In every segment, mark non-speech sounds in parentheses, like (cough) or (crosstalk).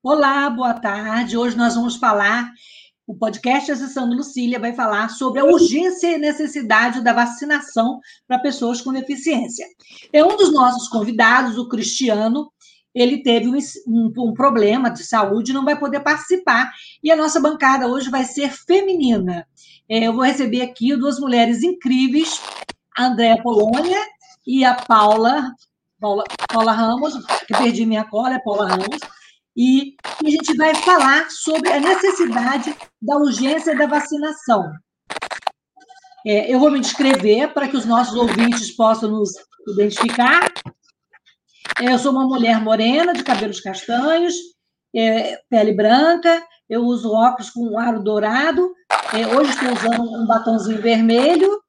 Olá, boa tarde. Hoje nós vamos falar, o podcast Acessando Lucília vai falar sobre a urgência e necessidade da vacinação para pessoas com deficiência. É um dos nossos convidados, o Cristiano, ele teve um, um, um problema de saúde e não vai poder participar. E a nossa bancada hoje vai ser feminina. É, eu vou receber aqui duas mulheres incríveis, a Andréa Polônia e a Paula, Paula, Paula Ramos, que perdi minha cola, é Paula Ramos e, a gente vai falar sobre a necessidade da urgência da vacinação. É, eu vou me descrever para que os nossos ouvintes possam nos identificar. É, eu sou uma mulher morena, de cabelos castanhos, é, pele branca, eu uso óculos com um aro dourado, é, hoje estou usando um batonzinho vermelho,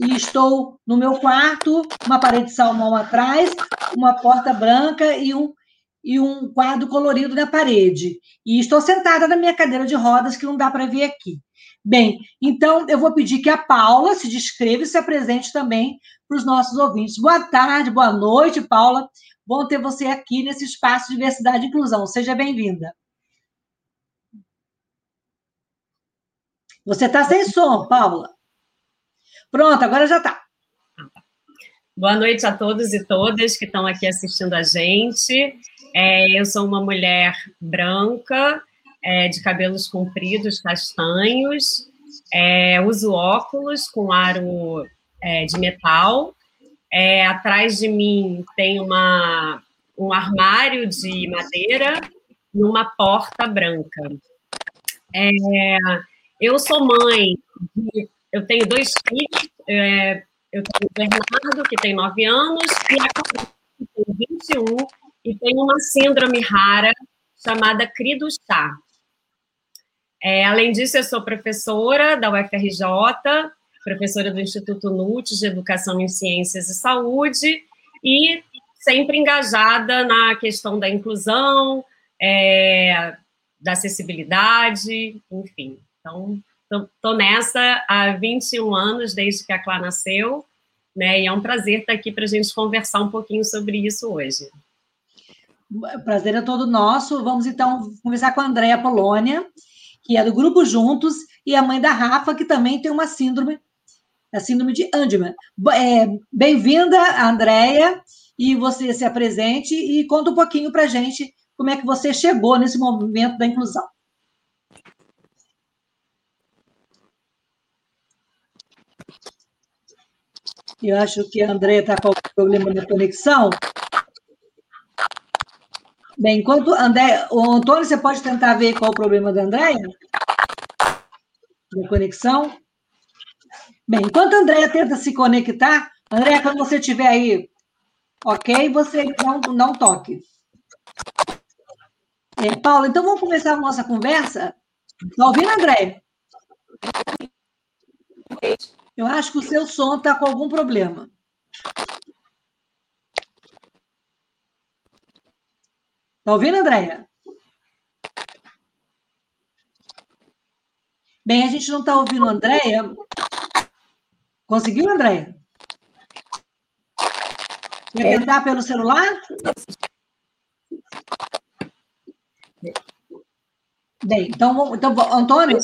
e estou no meu quarto, uma parede de salmão atrás, uma porta branca e um e um quadro colorido na parede. E estou sentada na minha cadeira de rodas, que não dá para ver aqui. Bem, então eu vou pedir que a Paula se descreva e se apresente também para os nossos ouvintes. Boa tarde, boa noite, Paula. Bom ter você aqui nesse espaço de diversidade e inclusão. Seja bem-vinda. Você está sem som, Paula. Pronto, agora já está. Boa noite a todos e todas que estão aqui assistindo a gente. É, eu sou uma mulher branca, é, de cabelos compridos, castanhos, é, uso óculos com aro é, de metal. É, atrás de mim tem uma, um armário de madeira e uma porta branca. É, eu sou mãe, eu tenho dois filhos, eu tenho o Bernardo, que tem nove anos, e a Cláudia, que tem 21, e tem uma síndrome rara chamada CRI chá. É, além disso, eu sou professora da UFRJ, professora do Instituto NUT de Educação em Ciências e Saúde, e sempre engajada na questão da inclusão, é, da acessibilidade, enfim. Então, estou nessa há 21 anos, desde que a Clá nasceu, né, e é um prazer estar aqui para a gente conversar um pouquinho sobre isso hoje. O prazer é todo nosso. Vamos então conversar com a Andréa Polônia, que é do Grupo Juntos, e a mãe da Rafa, que também tem uma síndrome, a síndrome de Andiman. É, Bem-vinda, Andréia, e você se apresente e conta um pouquinho para gente como é que você chegou nesse movimento da inclusão. Eu acho que a Andréia está com problema na conexão. Bem, enquanto André, o Antônio, você pode tentar ver qual o problema da Andréia? Da conexão? Bem, enquanto a Andréia tenta se conectar, Andréia, quando você estiver aí, ok, você não, não toque. É, Paulo, então vamos começar a nossa conversa? Está ouvindo, André? Eu acho que o seu som está com algum problema. Está ouvindo, Andréia? Bem, a gente não está ouvindo a Andréia. Conseguiu, Andréia? Quer é. tentar pelo celular? Bem, então, então Antônio.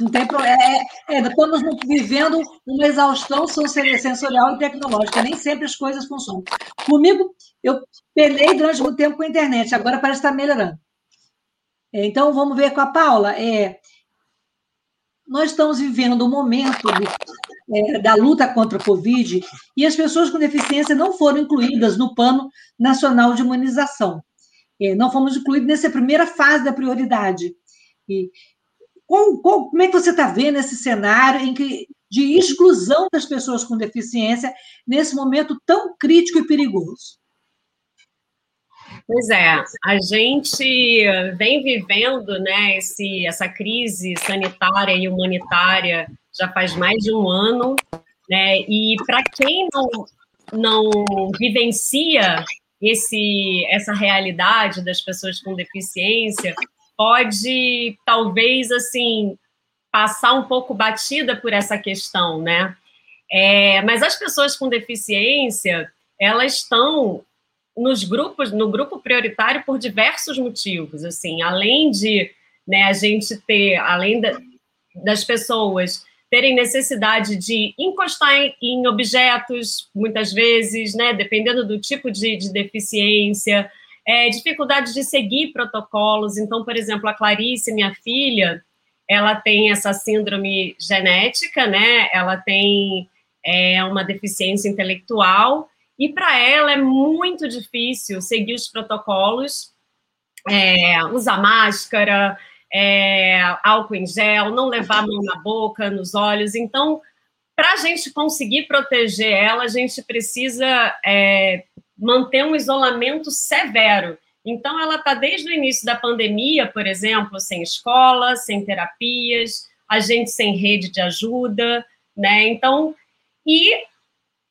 Não tem problema. É, é, estamos vivendo uma exaustão sensorial e tecnológica. Nem sempre as coisas funcionam. Comigo, eu penei durante muito tempo com a internet, agora parece estar melhorando. É, então, vamos ver com a Paula. É, nós estamos vivendo um momento de, é, da luta contra a Covid e as pessoas com deficiência não foram incluídas no Plano Nacional de Imunização. É, não fomos incluídos nessa primeira fase da prioridade. E, qual, como é que você está vendo esse cenário em que, de exclusão das pessoas com deficiência nesse momento tão crítico e perigoso? Pois é, a gente vem vivendo né, esse, essa crise sanitária e humanitária já faz mais de um ano, né? E para quem não, não vivencia esse, essa realidade das pessoas com deficiência, pode talvez assim passar um pouco batida por essa questão, né? É, mas as pessoas com deficiência, elas estão nos grupos, no grupo prioritário por diversos motivos, assim, além de né, a gente ter, além da, das pessoas terem necessidade de encostar em, em, objetos, muitas vezes, né, dependendo do tipo de, de deficiência, é, dificuldade de seguir protocolos. Então, por exemplo, a Clarice, minha filha, ela tem essa síndrome genética, né? Ela tem é, uma deficiência intelectual e para ela é muito difícil seguir os protocolos, é, usar máscara, é, álcool em gel, não levar a mão na boca, nos olhos. Então, para a gente conseguir proteger ela, a gente precisa é, manter um isolamento severo. Então, ela está desde o início da pandemia, por exemplo, sem escola, sem terapias, a gente sem rede de ajuda, né? Então, e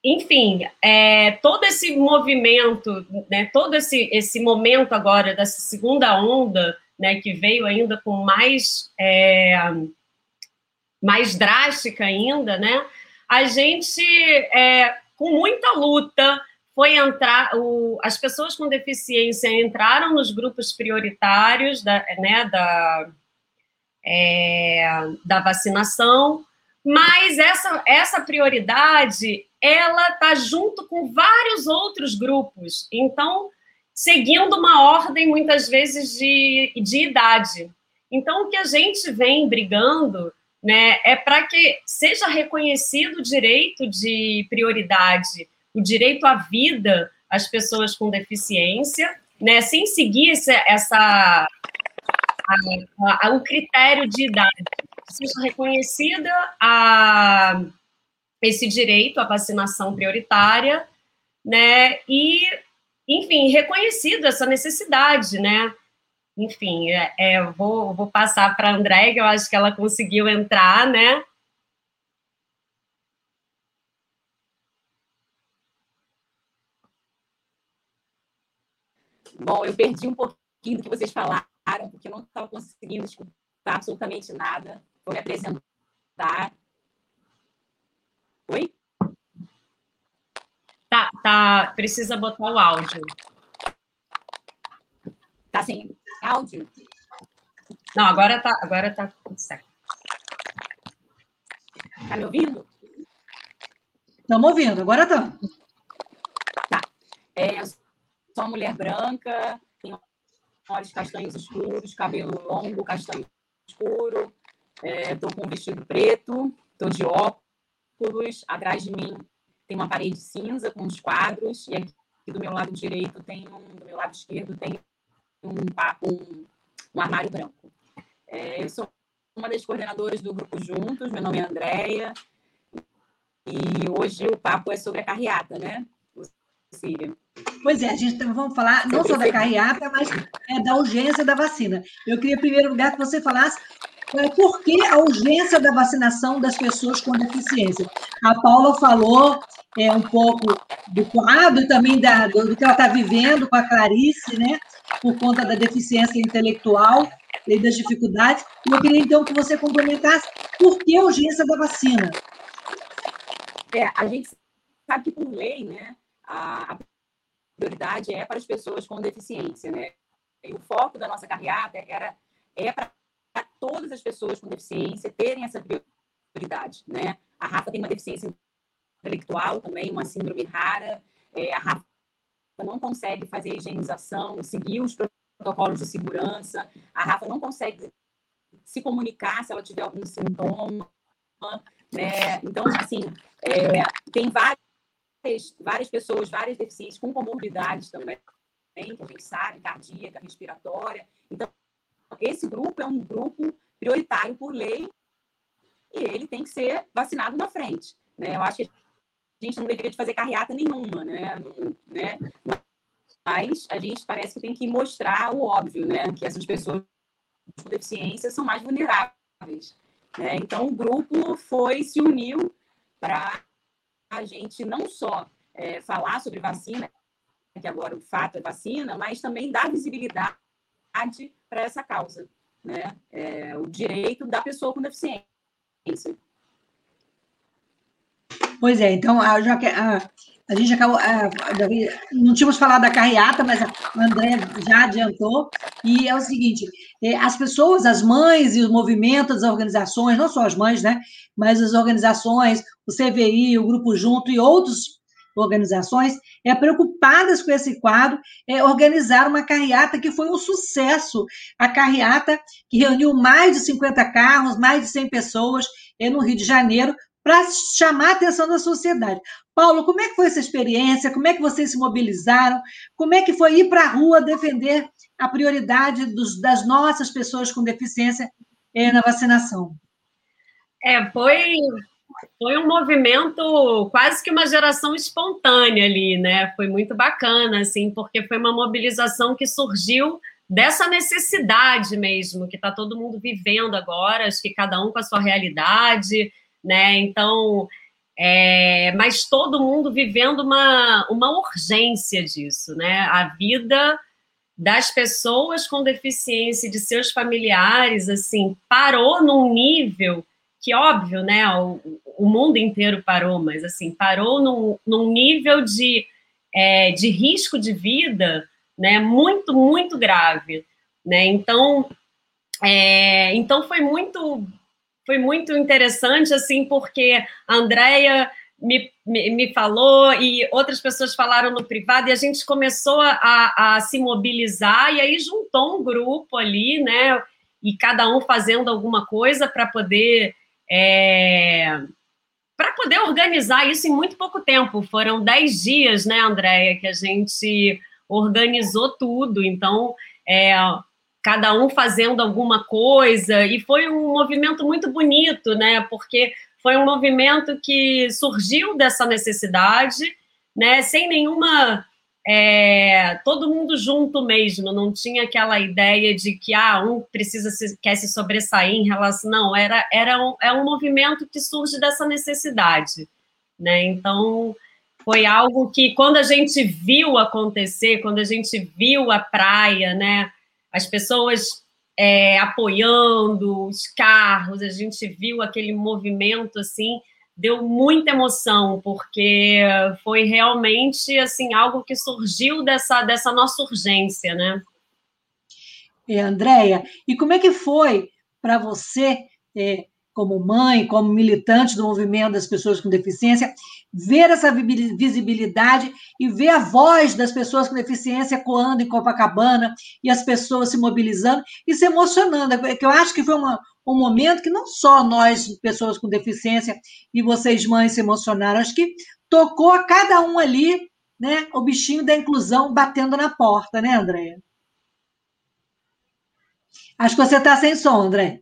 enfim, é, todo esse movimento, né, todo esse, esse momento agora dessa segunda onda, né, que veio ainda com mais, é, mais drástica ainda, né, a gente, é, com muita luta, foi entrar, o, as pessoas com deficiência entraram nos grupos prioritários da, né, da, é, da vacinação, mas essa, essa prioridade ela está junto com vários outros grupos. Então, seguindo uma ordem, muitas vezes, de, de idade. Então, o que a gente vem brigando né, é para que seja reconhecido o direito de prioridade, o direito à vida às pessoas com deficiência, né, sem seguir essa, essa a, a, o critério de idade. Seja reconhecida a esse direito à vacinação prioritária, né? E, enfim, reconhecido essa necessidade, né? Enfim, é, é, vou, vou passar para a André, que eu acho que ela conseguiu entrar, né? Bom, eu perdi um pouquinho do que vocês falaram, porque eu não estava conseguindo escutar absolutamente nada. Vou me apresentar. Oi? Tá, tá. Precisa botar o áudio. Tá sem áudio? Não, agora tá, agora tá tudo certo. Tá me ouvindo? Estamos ouvindo, agora tá. Tá. É, sou uma mulher branca, tenho olhos castanhos escuros, cabelo longo, castanho escuro, estou é, com um vestido preto, estou de óculos atrás de mim tem uma parede cinza com uns quadros, e aqui do meu lado direito tem um, do meu lado esquerdo tem um, um, um armário branco. É, eu sou uma das coordenadoras do Grupo Juntos, meu nome é Andréia, e hoje o papo é sobre a carreata, né? Cília. Pois é, a gente vamos falar não só da carreata, mas é, da urgência da vacina. Eu queria, em primeiro lugar, que você falasse é, por que a urgência da vacinação das pessoas com deficiência? A Paula falou é, um pouco do quadro e também da, do, do, que ela está vivendo com a Clarice, né? Por conta da deficiência intelectual e das dificuldades. E eu queria, então, que você complementasse por que a urgência da vacina? É, a gente sabe que, por lei, né, a, prioridade é para as pessoas com deficiência, né? E o foco da nossa carreata era, é para todas as pessoas com deficiência terem essa prioridade, né? A Rafa tem uma deficiência intelectual também, uma síndrome rara. É, a Rafa não consegue fazer a higienização, seguir os protocolos de segurança. A Rafa não consegue se comunicar se ela tiver algum sintoma. Né? Então, assim, é, tem várias, várias pessoas, várias deficiências com comorbidades também, que a gente sabe, cardíaca, respiratória. Então, esse grupo é um grupo prioritário por lei e ele tem que ser vacinado na frente. Né? Eu acho que a gente não deveria fazer carreata nenhuma, né? Né? mas a gente parece que tem que mostrar o óbvio, né? Que essas pessoas com deficiência são mais vulneráveis. Né? Então, o grupo foi, se uniu para a gente não só é, falar sobre vacina, que agora o fato é vacina, mas também dar visibilidade para essa causa, né? É, o direito da pessoa com deficiência. Pois é, então, já que, a, a gente acabou. A, não tínhamos falado da carreata, mas a André já adiantou. E é o seguinte: é, as pessoas, as mães e os movimentos, as organizações, não só as mães, né? Mas as organizações, o CVI, o Grupo Junto e outros organizações, é, preocupadas com esse quadro, é, organizaram uma carreata que foi um sucesso. A carreata que reuniu mais de 50 carros, mais de 100 pessoas é, no Rio de Janeiro, para chamar a atenção da sociedade. Paulo, como é que foi essa experiência? Como é que vocês se mobilizaram? Como é que foi ir para a rua defender a prioridade dos, das nossas pessoas com deficiência eh, na vacinação? É, foi, foi um movimento, quase que uma geração espontânea ali, né? Foi muito bacana, assim, porque foi uma mobilização que surgiu dessa necessidade mesmo, que está todo mundo vivendo agora, acho que cada um com a sua realidade, né? Então, é, mas todo mundo vivendo uma, uma urgência disso, né? A vida das pessoas com deficiência, de seus familiares, assim, parou num nível que, óbvio, né? O, o mundo inteiro parou, mas, assim, parou num, num nível de, é, de risco de vida, né? Muito, muito grave, né? Então, é, então foi muito foi muito interessante, assim, porque a Andrea me, me, me, falou e outras pessoas falaram no privado e a gente começou a, a se mobilizar e aí juntou um grupo ali, né? E cada um fazendo alguma coisa para poder é, para poder organizar isso em muito pouco tempo. Foram dez dias, né, Andréia, que a gente organizou tudo. Então, é, cada um fazendo alguma coisa, e foi um movimento muito bonito, né? Porque foi um movimento que surgiu dessa necessidade, né? Sem nenhuma. É, todo mundo junto mesmo, não tinha aquela ideia de que ah, um precisa se, quer se sobressair em relação. Não, era, era um, é um movimento que surge dessa necessidade. Né? Então, foi algo que, quando a gente viu acontecer, quando a gente viu a praia, né? as pessoas é, apoiando, os carros, a gente viu aquele movimento assim, deu muita emoção, porque foi realmente assim algo que surgiu dessa, dessa nossa urgência, né? É, Andréia, e como é que foi para você é, como mãe, como militante do movimento das pessoas com deficiência, ver essa visibilidade e ver a voz das pessoas com deficiência coando em Copacabana e as pessoas se mobilizando e se emocionando. É que eu acho que foi uma, um momento que não só nós, pessoas com deficiência, e vocês, mães, se emocionaram, acho que tocou a cada um ali, né, o bichinho da inclusão batendo na porta, né, Andréia? Acho que você está sem som, André.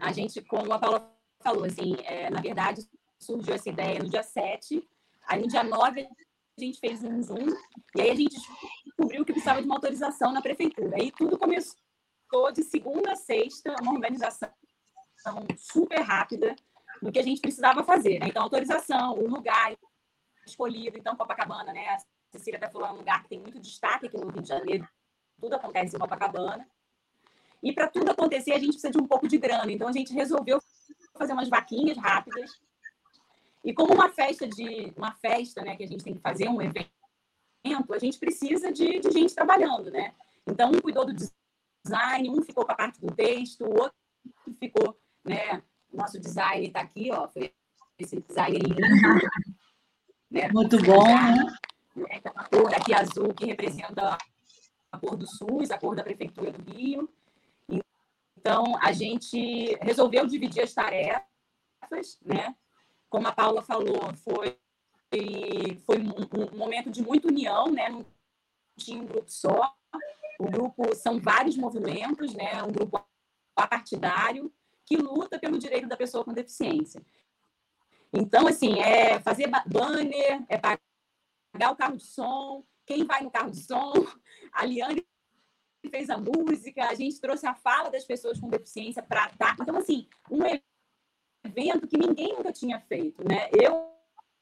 A gente, como a Paula falou, assim, é, na verdade, surgiu essa ideia no dia 7, aí no dia 9 a gente fez um Zoom, e aí a gente descobriu que precisava de uma autorização na prefeitura. Aí tudo começou de segunda a sexta, uma organização super rápida do que a gente precisava fazer. Né? Então, autorização, o lugar escolhido, então, Copacabana, né? A Cecília até falou, é um lugar que tem muito destaque aqui no Rio de Janeiro, tudo acontece em Copacabana. E para tudo acontecer, a gente precisa de um pouco de grana. Então, a gente resolveu fazer umas vaquinhas rápidas. E como uma festa de uma festa, né, que a gente tem que fazer um evento, a gente precisa de, de gente trabalhando, né? Então, um cuidou do design, um ficou com a parte do texto, o outro ficou, né? Nosso design está aqui, ó, foi esse design né? Muito bom, né? né? a cor aqui azul que representa a cor do SUS, a cor da Prefeitura do Rio. Então, a gente resolveu dividir as tarefas, né? Como a Paula falou, foi, foi um, um momento de muita união, né? Não tinha um grupo só. O grupo são vários movimentos, né? Um grupo apartidário que luta pelo direito da pessoa com deficiência. Então, assim, é fazer banner, é pagar o carro de som, quem vai no carro de som, (laughs) a Liane fez a música, a gente trouxe a fala das pessoas com deficiência para dar. Então, assim, um evento que ninguém nunca tinha feito, né? Eu,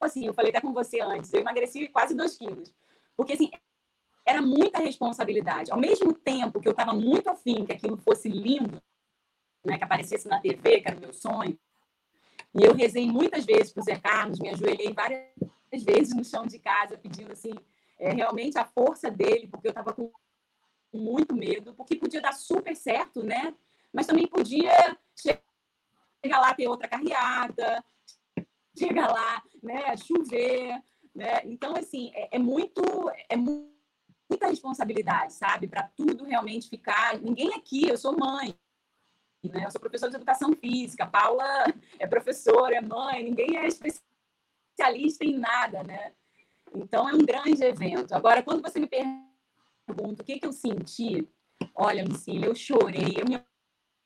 assim, eu falei até com você antes, eu emagreci quase dois quilos. Porque, assim, era muita responsabilidade. Ao mesmo tempo que eu estava muito afim que aquilo fosse lindo, né, que aparecesse na TV, que era o meu sonho, e eu rezei muitas vezes para o Zé Carlos, me ajoelhei várias vezes no chão de casa, pedindo assim, é, realmente a força dele, porque eu estava com muito medo, porque podia dar super certo, né? Mas também podia chegar lá ter outra carreada, chegar lá, né, chover, né? Então assim é, é muito é muita responsabilidade, sabe, para tudo realmente ficar. Ninguém aqui, eu sou mãe, né? Eu sou professora de educação física, Paula é professora, é mãe, ninguém é especialista em nada, né? Então é um grande evento. Agora, quando você me pergunta o que, que eu senti, olha, Lucília, eu chorei, eu me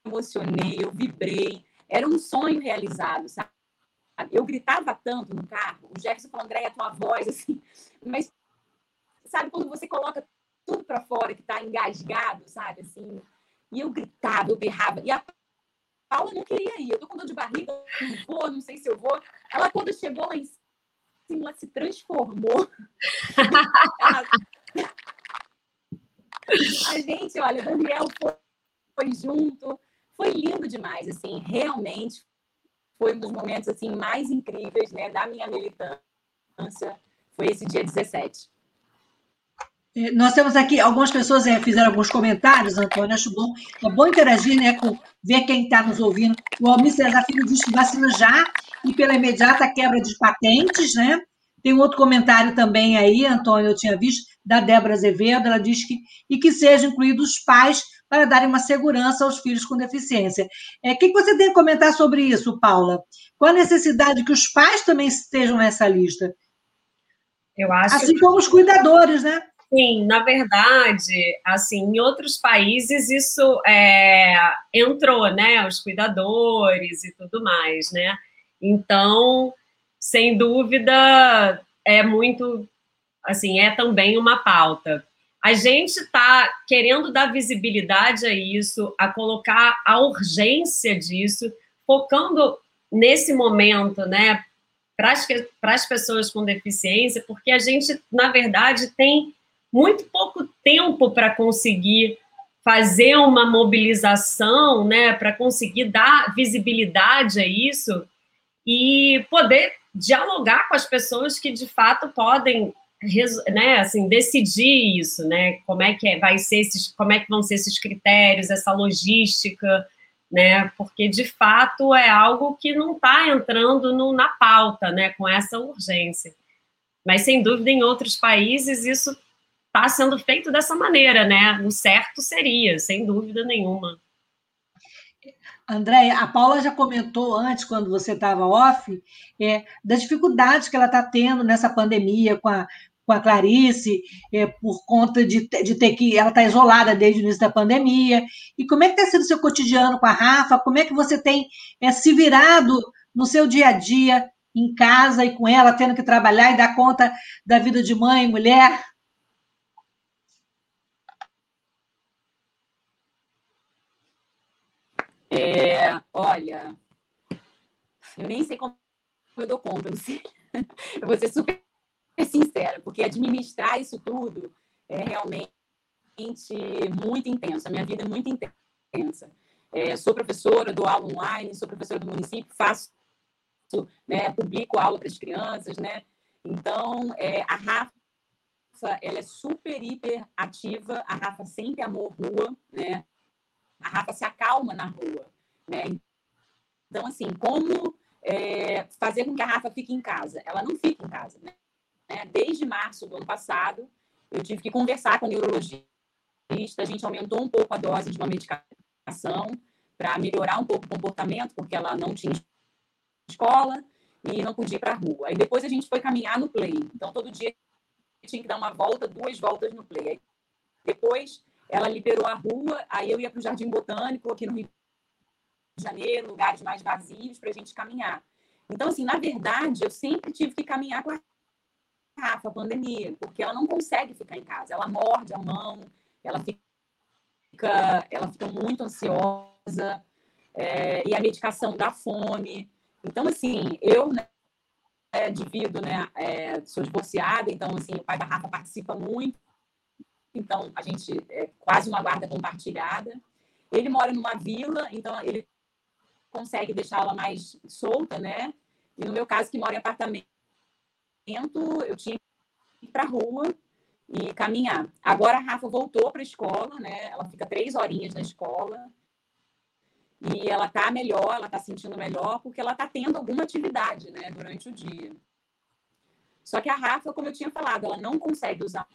emocionei, eu vibrei. Era um sonho realizado, sabe? Eu gritava tanto no carro, o Jefferson falou, Andréia, tua voz, assim, mas sabe quando você coloca tudo para fora que está engasgado, sabe, assim, e eu gritava, eu berrava, e a Paula não queria ir, eu tô com dor de barriga, não vou, não sei se eu vou. Ela, quando chegou lá em cima, ela se transformou. (laughs) ela... A gente, olha, Daniel foi, foi junto, foi lindo demais, assim, realmente foi um dos momentos assim mais incríveis, né, da minha militância. Foi esse dia 17. É, nós temos aqui algumas pessoas é, fizeram alguns comentários, Antônio, acho bom. É bom interagir, né, com ver quem está nos ouvindo. O Almir César Filho diz que vacina já e pela imediata quebra de patentes, né? Tem outro comentário também aí, Antônio, eu tinha visto, da Débora Azevedo, ela diz que e que sejam incluídos os pais para darem uma segurança aos filhos com deficiência. É, o que você tem a comentar sobre isso, Paula? Qual a necessidade que os pais também estejam nessa lista? Eu acho assim como os cuidadores, né? Sim, na verdade, assim, em outros países isso é, entrou, né? Os cuidadores e tudo mais, né? Então, sem dúvida, é muito, assim, é também uma pauta. A gente está querendo dar visibilidade a isso, a colocar a urgência disso, focando nesse momento, né, para as pessoas com deficiência, porque a gente, na verdade, tem muito pouco tempo para conseguir fazer uma mobilização, né, para conseguir dar visibilidade a isso e poder dialogar com as pessoas que de fato podem né, assim, decidir isso, né? Como é que é, vai ser esses, como é que vão ser esses critérios, essa logística, né? Porque de fato é algo que não está entrando no, na pauta, né? Com essa urgência. Mas sem dúvida em outros países isso está sendo feito dessa maneira, né? O certo seria, sem dúvida nenhuma. Andréia, a Paula já comentou antes, quando você estava off, é, das dificuldades que ela está tendo nessa pandemia com a, com a Clarice, é, por conta de, de ter que. Ela está isolada desde o início da pandemia. E como é que está sendo o seu cotidiano com a Rafa? Como é que você tem é, se virado no seu dia a dia, em casa e com ela, tendo que trabalhar e dar conta da vida de mãe e mulher? É, olha, eu nem sei como eu dou conta, não sei. Eu vou ser super sincera, porque administrar isso tudo é realmente muito intenso. A minha vida é muito intensa. É, sou professora, dou aula online, sou professora do município, faço, né, publico aula para as crianças, né? Então, é, a Rafa, ela é super, hiper ativa. A Rafa sempre amou rua, né? A Rafa se acalma na rua. Né? Então, assim, como é, fazer com que a Rafa fique em casa? Ela não fica em casa. Né? Desde março do ano passado, eu tive que conversar com a neurologista, a gente aumentou um pouco a dose de uma medicação para melhorar um pouco o comportamento, porque ela não tinha escola e não podia ir para a rua. Aí depois a gente foi caminhar no play. Então, todo dia tinha que dar uma volta, duas voltas no play. Aí, depois ela liberou a rua, aí eu ia para o Jardim Botânico, aqui no Rio de Janeiro, lugares mais vazios para a gente caminhar. Então, assim, na verdade, eu sempre tive que caminhar com a Rafa, a pandemia, porque ela não consegue ficar em casa. Ela morde a mão, ela fica, ela fica muito ansiosa, é, e a medicação dá fome. Então, assim, eu né, é, divido, né, é, sou divorciada, então, assim, o pai da Rafa participa muito, então a gente é quase uma guarda compartilhada. Ele mora numa vila, então ele consegue deixá-la mais solta, né? E no meu caso, que mora em apartamento, eu tinha que ir para a rua e caminhar. Agora a Rafa voltou para a escola, né? Ela fica três horinhas na escola e ela está melhor, ela está sentindo melhor porque ela está tendo alguma atividade, né? Durante o dia. Só que a Rafa, como eu tinha falado, ela não consegue usar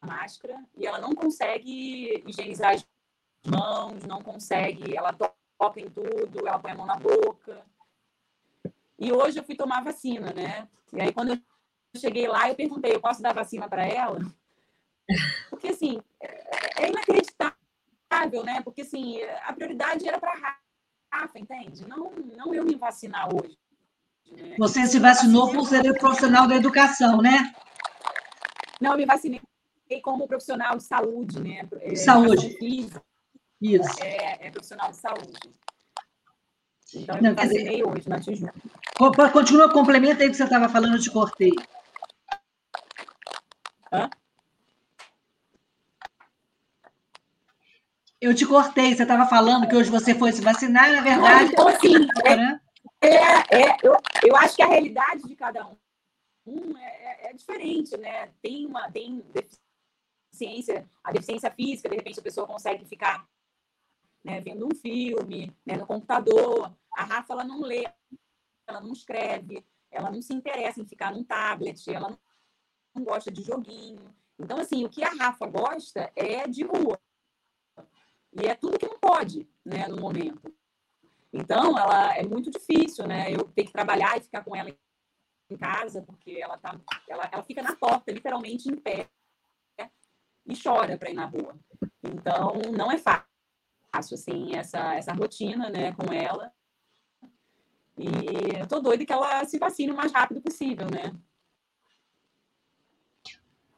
máscara e ela não consegue higienizar as mãos, não consegue, ela toca em tudo, ela põe a mão na boca. E hoje eu fui tomar vacina, né? E aí quando eu cheguei lá, eu perguntei, eu posso dar vacina para ela? Porque assim, é, é inacreditável, né? Porque assim, a prioridade era para a Rafa, entende? Não, não eu me vacinar hoje. Né? Você se vacinou por ser profissional da educação, né? Não, eu me vacinei como profissional de saúde, né? É, saúde. Isso. É, é, profissional de saúde. Então, eu Não, me vacinei hoje na Tijuca. Continua, complementa aí que você estava falando, eu te cortei. Hã? Eu te cortei, você estava falando que hoje você foi se vacinar, na verdade. Então, assim, (laughs) é, é, é, eu, eu acho que a realidade de cada um, um é, é, diferente, né? Tem uma tem deficiência, a deficiência física, de repente a pessoa consegue ficar né, vendo um filme, né, no computador. A Rafa ela não lê, ela não escreve, ela não se interessa em ficar num tablet, ela não, gosta de joguinho. Então, assim, o que a Rafa gosta é de rua. E é tudo que não pode, né, no momento. Então, ela é muito difícil, né? Eu ter que trabalhar e ficar com ela em casa, porque ela tá, ela, ela fica na porta, literalmente em pé, e chora para ir na rua. Então, não é fácil, assim, essa, essa rotina, né, com ela. E eu tô doida que ela se vacine o mais rápido possível, né?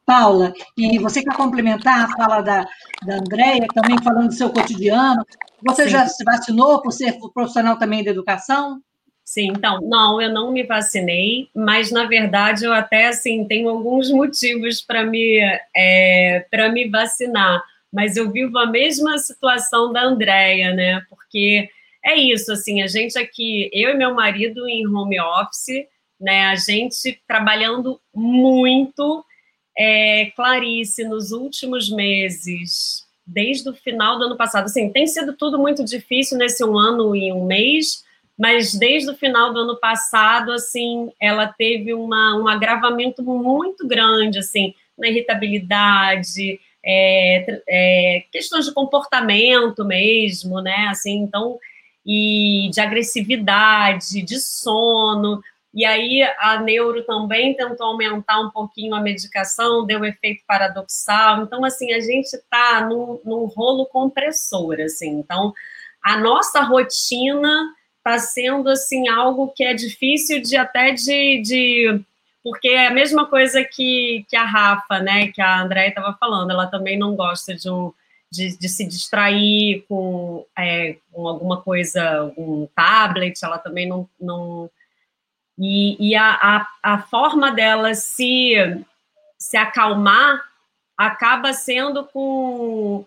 Paula, e você quer complementar a fala da, da Andréia, também falando do seu cotidiano? Você Sim. já se vacinou por ser profissional também da educação? Sim, então, não, eu não me vacinei, mas na verdade eu até assim tenho alguns motivos para me é, para me vacinar, mas eu vivo a mesma situação da Andrea, né? Porque é isso, assim, a gente aqui, eu e meu marido em home office, né? A gente trabalhando muito, é, Clarice, nos últimos meses, desde o final do ano passado, assim, tem sido tudo muito difícil nesse um ano e um mês mas desde o final do ano passado, assim, ela teve uma, um agravamento muito grande, assim, na irritabilidade, é, é, questões de comportamento mesmo, né, assim, então, e de agressividade, de sono, e aí a neuro também tentou aumentar um pouquinho a medicação, deu efeito paradoxal, então, assim, a gente está num, num rolo compressor, assim, então, a nossa rotina está sendo assim algo que é difícil de até de, de porque é a mesma coisa que, que a Rafa, né, que a Andréia estava falando, ela também não gosta de, um, de, de se distrair com, é, com alguma coisa, um tablet, ela também não. não e, e a, a, a forma dela se, se acalmar acaba sendo com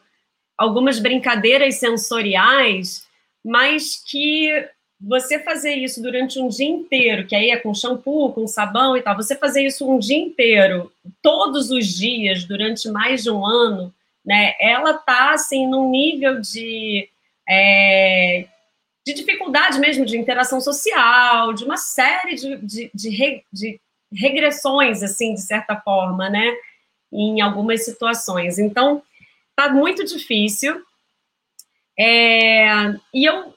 algumas brincadeiras sensoriais, mas que você fazer isso durante um dia inteiro, que aí é com shampoo, com sabão e tal, você fazer isso um dia inteiro, todos os dias, durante mais de um ano, né, ela tá, assim, num nível de, é, de dificuldade mesmo, de interação social, de uma série de, de, de, re, de regressões, assim, de certa forma, né, em algumas situações. Então, tá muito difícil, é, e eu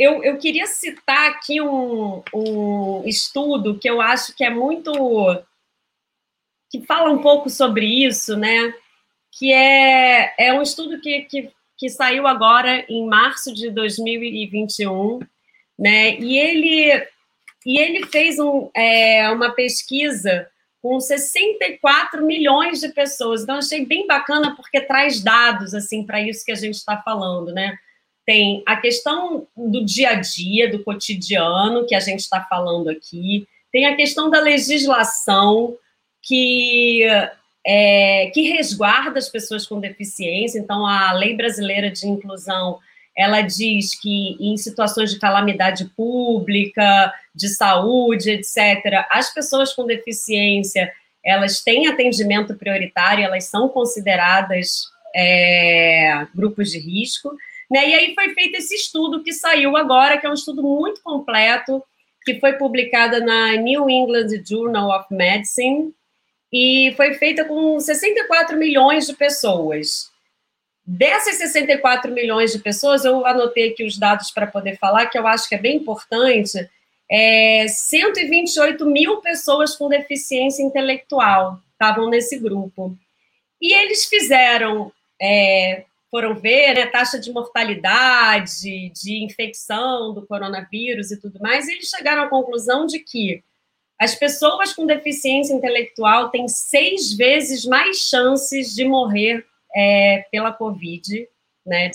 eu, eu queria citar aqui um, um estudo que eu acho que é muito. que fala um pouco sobre isso, né? Que é, é um estudo que, que, que saiu agora em março de 2021, né? E ele e ele fez um, é, uma pesquisa com 64 milhões de pessoas. Então, achei bem bacana porque traz dados assim para isso que a gente está falando, né? Tem a questão do dia a dia, do cotidiano, que a gente está falando aqui, tem a questão da legislação que, é, que resguarda as pessoas com deficiência. Então, a Lei Brasileira de Inclusão ela diz que em situações de calamidade pública, de saúde, etc., as pessoas com deficiência elas têm atendimento prioritário, elas são consideradas é, grupos de risco. Né? E aí foi feito esse estudo que saiu agora, que é um estudo muito completo, que foi publicado na New England Journal of Medicine, e foi feita com 64 milhões de pessoas. Dessas 64 milhões de pessoas, eu anotei aqui os dados para poder falar, que eu acho que é bem importante, é 128 mil pessoas com deficiência intelectual estavam nesse grupo. E eles fizeram, é, foram ver né, taxa de mortalidade, de infecção do coronavírus e tudo mais, eles chegaram à conclusão de que as pessoas com deficiência intelectual têm seis vezes mais chances de morrer é, pela Covid-19. Né,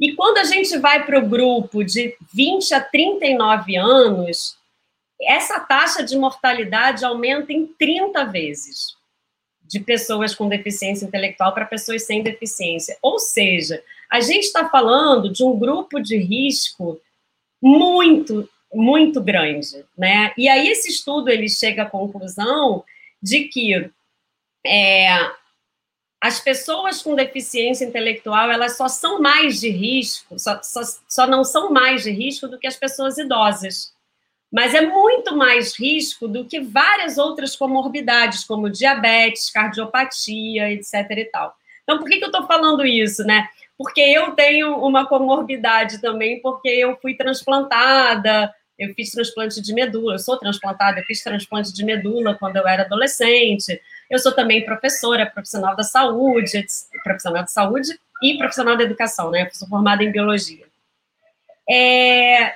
e quando a gente vai para o grupo de 20 a 39 anos, essa taxa de mortalidade aumenta em 30 vezes de pessoas com deficiência intelectual para pessoas sem deficiência. Ou seja, a gente está falando de um grupo de risco muito, muito grande, né? E aí esse estudo ele chega à conclusão de que é, as pessoas com deficiência intelectual elas só são mais de risco, só, só, só não são mais de risco do que as pessoas idosas. Mas é muito mais risco do que várias outras comorbidades, como diabetes, cardiopatia, etc. e tal. Então, por que, que eu estou falando isso, né? Porque eu tenho uma comorbidade também, porque eu fui transplantada, eu fiz transplante de medula, eu sou transplantada, eu fiz transplante de medula quando eu era adolescente. Eu sou também professora, profissional da saúde, profissional de saúde e profissional da educação, né? Eu sou formada em biologia. É,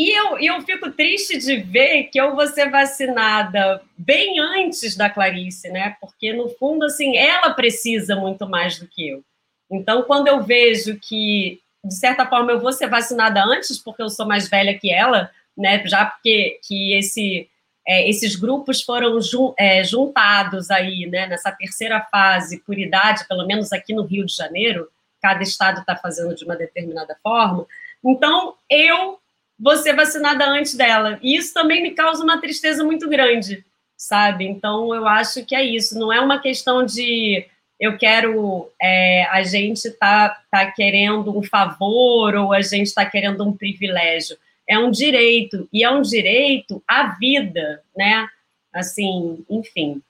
e eu, eu fico triste de ver que eu vou ser vacinada bem antes da Clarice, né? Porque, no fundo, assim, ela precisa muito mais do que eu. Então, quando eu vejo que, de certa forma, eu vou ser vacinada antes, porque eu sou mais velha que ela, né? Já porque que esse é, esses grupos foram jun, é, juntados aí, né, nessa terceira fase, por idade, pelo menos aqui no Rio de Janeiro, cada estado está fazendo de uma determinada forma. Então, eu ser vacinada antes dela. E isso também me causa uma tristeza muito grande, sabe? Então, eu acho que é isso. Não é uma questão de eu quero, é, a gente está tá querendo um favor ou a gente está querendo um privilégio é um direito, e é um direito à vida, né? Assim, enfim.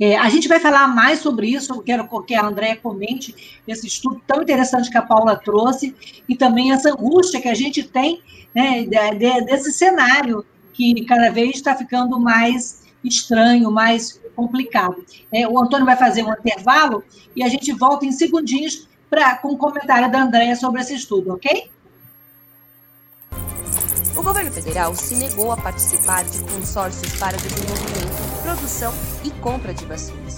É, a gente vai falar mais sobre isso, eu quero que a Andréia comente esse estudo tão interessante que a Paula trouxe, e também essa angústia que a gente tem né, de, de, desse cenário que cada vez está ficando mais estranho, mais complicado. É, o Antônio vai fazer um intervalo e a gente volta em segundinhos pra, com o comentário da Andréia sobre esse estudo, ok? O governo federal se negou a participar de consórcios para desenvolvimento, produção e compra de vacinas.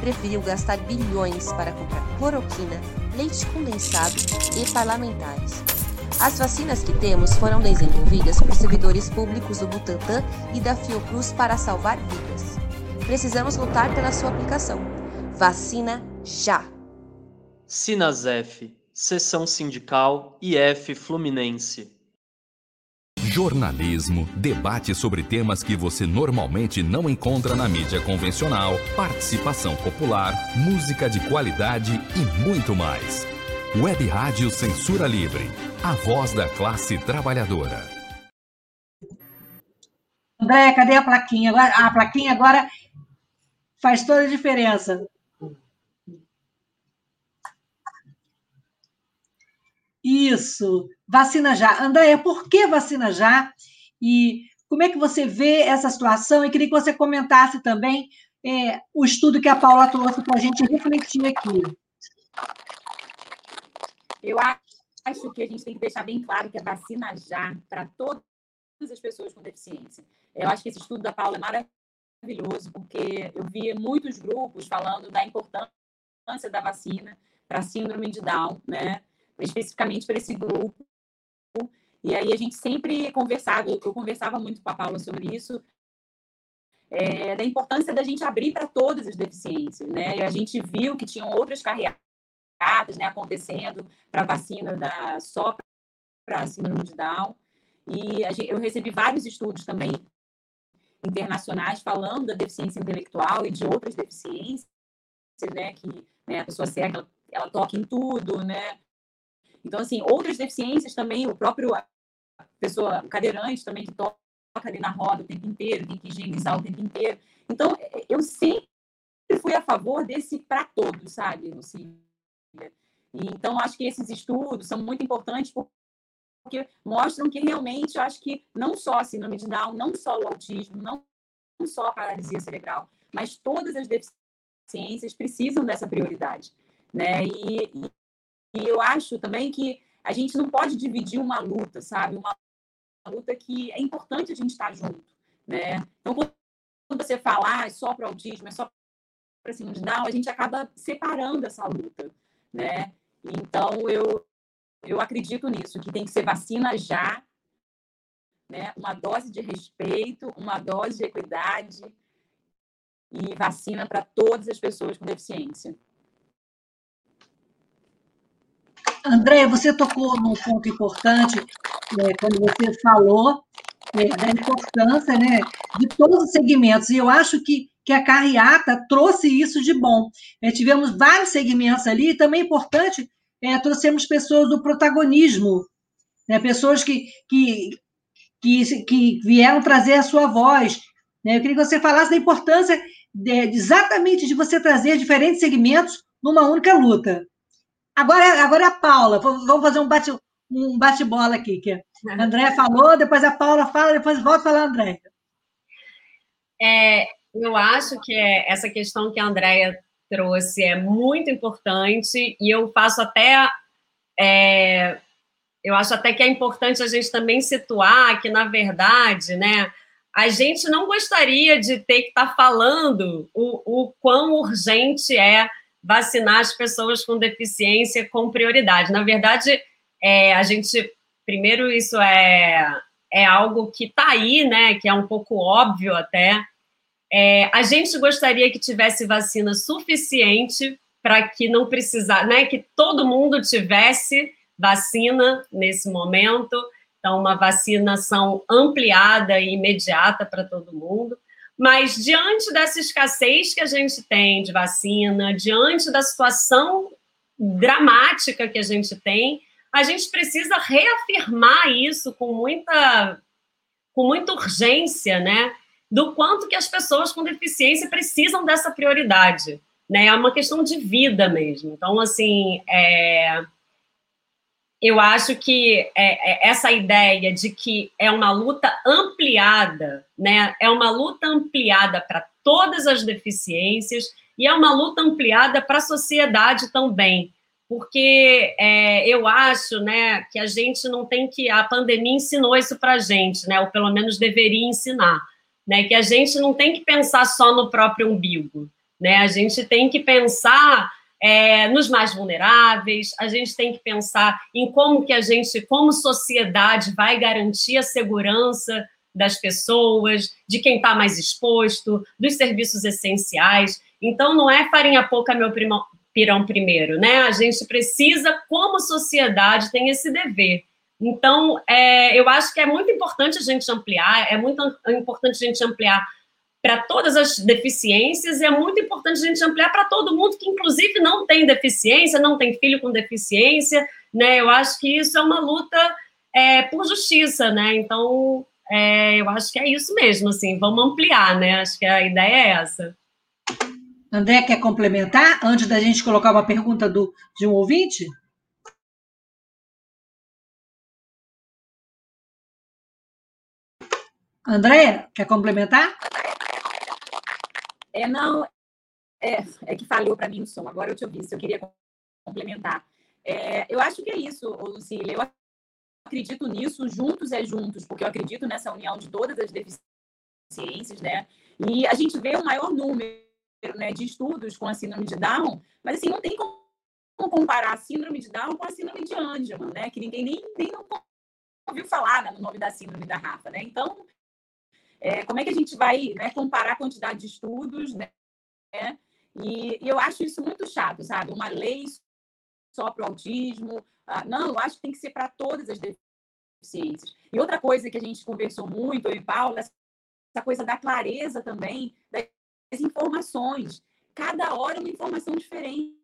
Preferiu gastar bilhões para comprar cloroquina, leite condensado e parlamentares. As vacinas que temos foram desenvolvidas por servidores públicos do Butantan e da Fiocruz para salvar vidas. Precisamos lutar pela sua aplicação. Vacina já! Sinasef, Seção Sindical IF Fluminense. Jornalismo, debate sobre temas que você normalmente não encontra na mídia convencional, participação popular, música de qualidade e muito mais. Web Rádio Censura Livre, a voz da classe trabalhadora. André, cadê a plaquinha? A plaquinha agora faz toda a diferença. Isso, vacina já. Andréia, por que vacina já? E como é que você vê essa situação? E queria que você comentasse também é, o estudo que a Paula trouxe para a gente refletir aqui. Eu acho que a gente tem que deixar bem claro que a vacina já para todas as pessoas com deficiência. Eu acho que esse estudo da Paula é maravilhoso, porque eu vi muitos grupos falando da importância da vacina para síndrome de Down, né? especificamente para esse grupo. E aí a gente sempre conversava, eu conversava muito com a Paula sobre isso, é, da importância da gente abrir para todas as deficiências, né? E a gente viu que tinham outras carreadas, né, acontecendo para vacina da só para síndrome de Down. E gente, eu recebi vários estudos também internacionais falando da deficiência intelectual e de outras deficiências, né, que né, a pessoa cega, ela, ela toca em tudo, né? Então, assim, outras deficiências também, o próprio pessoa cadeirante também que toca ali na roda o tempo inteiro, tem que higienizar o tempo inteiro. Então, eu sempre fui a favor desse para todos, sabe, Lucília? Então, acho que esses estudos são muito importantes porque mostram que realmente, eu acho que não só a síndrome de Down, não só o autismo, não só a paralisia cerebral, mas todas as deficiências precisam dessa prioridade, né? E, e eu acho também que a gente não pode dividir uma luta, sabe? Uma luta que é importante a gente estar junto, né? Então, quando você falar ah, só para autismo, é só para de Down, a gente acaba separando essa luta, né? Então, eu, eu acredito nisso, que tem que ser vacina já, né? Uma dose de respeito, uma dose de equidade e vacina para todas as pessoas com deficiência. André, você tocou num ponto importante é, quando você falou é, da importância né, de todos os segmentos, e eu acho que, que a carreata trouxe isso de bom. É, tivemos vários segmentos ali, e também é importante é, trouxemos pessoas do protagonismo, né, pessoas que, que, que, que vieram trazer a sua voz. Né? Eu queria que você falasse da importância de, exatamente de você trazer diferentes segmentos numa única luta. Agora, agora é a Paula. Vamos fazer um bate, um bate-bola aqui. Que a Andréia falou, depois a Paula fala, depois volta a falar a Andréia. É, eu acho que é, essa questão que a Andréia trouxe é muito importante e eu faço até. É, eu acho até que é importante a gente também situar que, na verdade, né, a gente não gostaria de ter que estar tá falando o, o quão urgente é vacinar as pessoas com deficiência com prioridade. Na verdade, é, a gente, primeiro, isso é, é algo que está aí, né, que é um pouco óbvio até. É, a gente gostaria que tivesse vacina suficiente para que não precisar, né, que todo mundo tivesse vacina nesse momento. Então, uma vacinação ampliada e imediata para todo mundo. Mas diante dessa escassez que a gente tem de vacina, diante da situação dramática que a gente tem, a gente precisa reafirmar isso com muita com muita urgência, né? Do quanto que as pessoas com deficiência precisam dessa prioridade, né? É uma questão de vida mesmo. Então, assim, é, eu acho que é, é essa ideia de que é uma luta ampliada, né? É uma luta ampliada para todas as deficiências e é uma luta ampliada para a sociedade também, porque é, eu acho, né, que a gente não tem que a pandemia ensinou isso para a gente, né? Ou pelo menos deveria ensinar, né? Que a gente não tem que pensar só no próprio umbigo, né? A gente tem que pensar é, nos mais vulneráveis, a gente tem que pensar em como que a gente, como sociedade, vai garantir a segurança das pessoas, de quem está mais exposto, dos serviços essenciais. Então, não é farinha pouca meu primo, pirão primeiro, né? A gente precisa, como sociedade, tem esse dever. Então, é, eu acho que é muito importante a gente ampliar, é muito importante a gente ampliar para todas as deficiências e é muito importante a gente ampliar para todo mundo que, inclusive, não tem deficiência, não tem filho com deficiência, né? Eu acho que isso é uma luta é, por justiça, né? Então, é, eu acho que é isso mesmo, assim, vamos ampliar, né? Acho que a ideia é essa. André, quer complementar antes da gente colocar uma pergunta do, de um ouvinte? André, quer complementar? É, não, é, é que falhou para mim o som, agora eu te ouvi, se eu queria complementar. É, eu acho que é isso, Lucília. Eu acredito nisso, juntos é juntos, porque eu acredito nessa união de todas as deficiências, né? E a gente vê o um maior número né, de estudos com a síndrome de Down, mas assim, não tem como comparar a síndrome de Down com a síndrome de Angelman, né? Que ninguém nem, nem não ouviu falar né, no nome da síndrome da Rafa, né? Então, é, como é que a gente vai né, comparar a quantidade de estudos, né? E, e, eu acho isso muito chato, sabe? Uma lei só para o autismo. Ah, não, eu acho que tem que ser para todas as deficiências. E outra coisa que a gente conversou muito, eu e Paula, essa coisa da clareza também, das informações. Cada hora é uma informação diferente.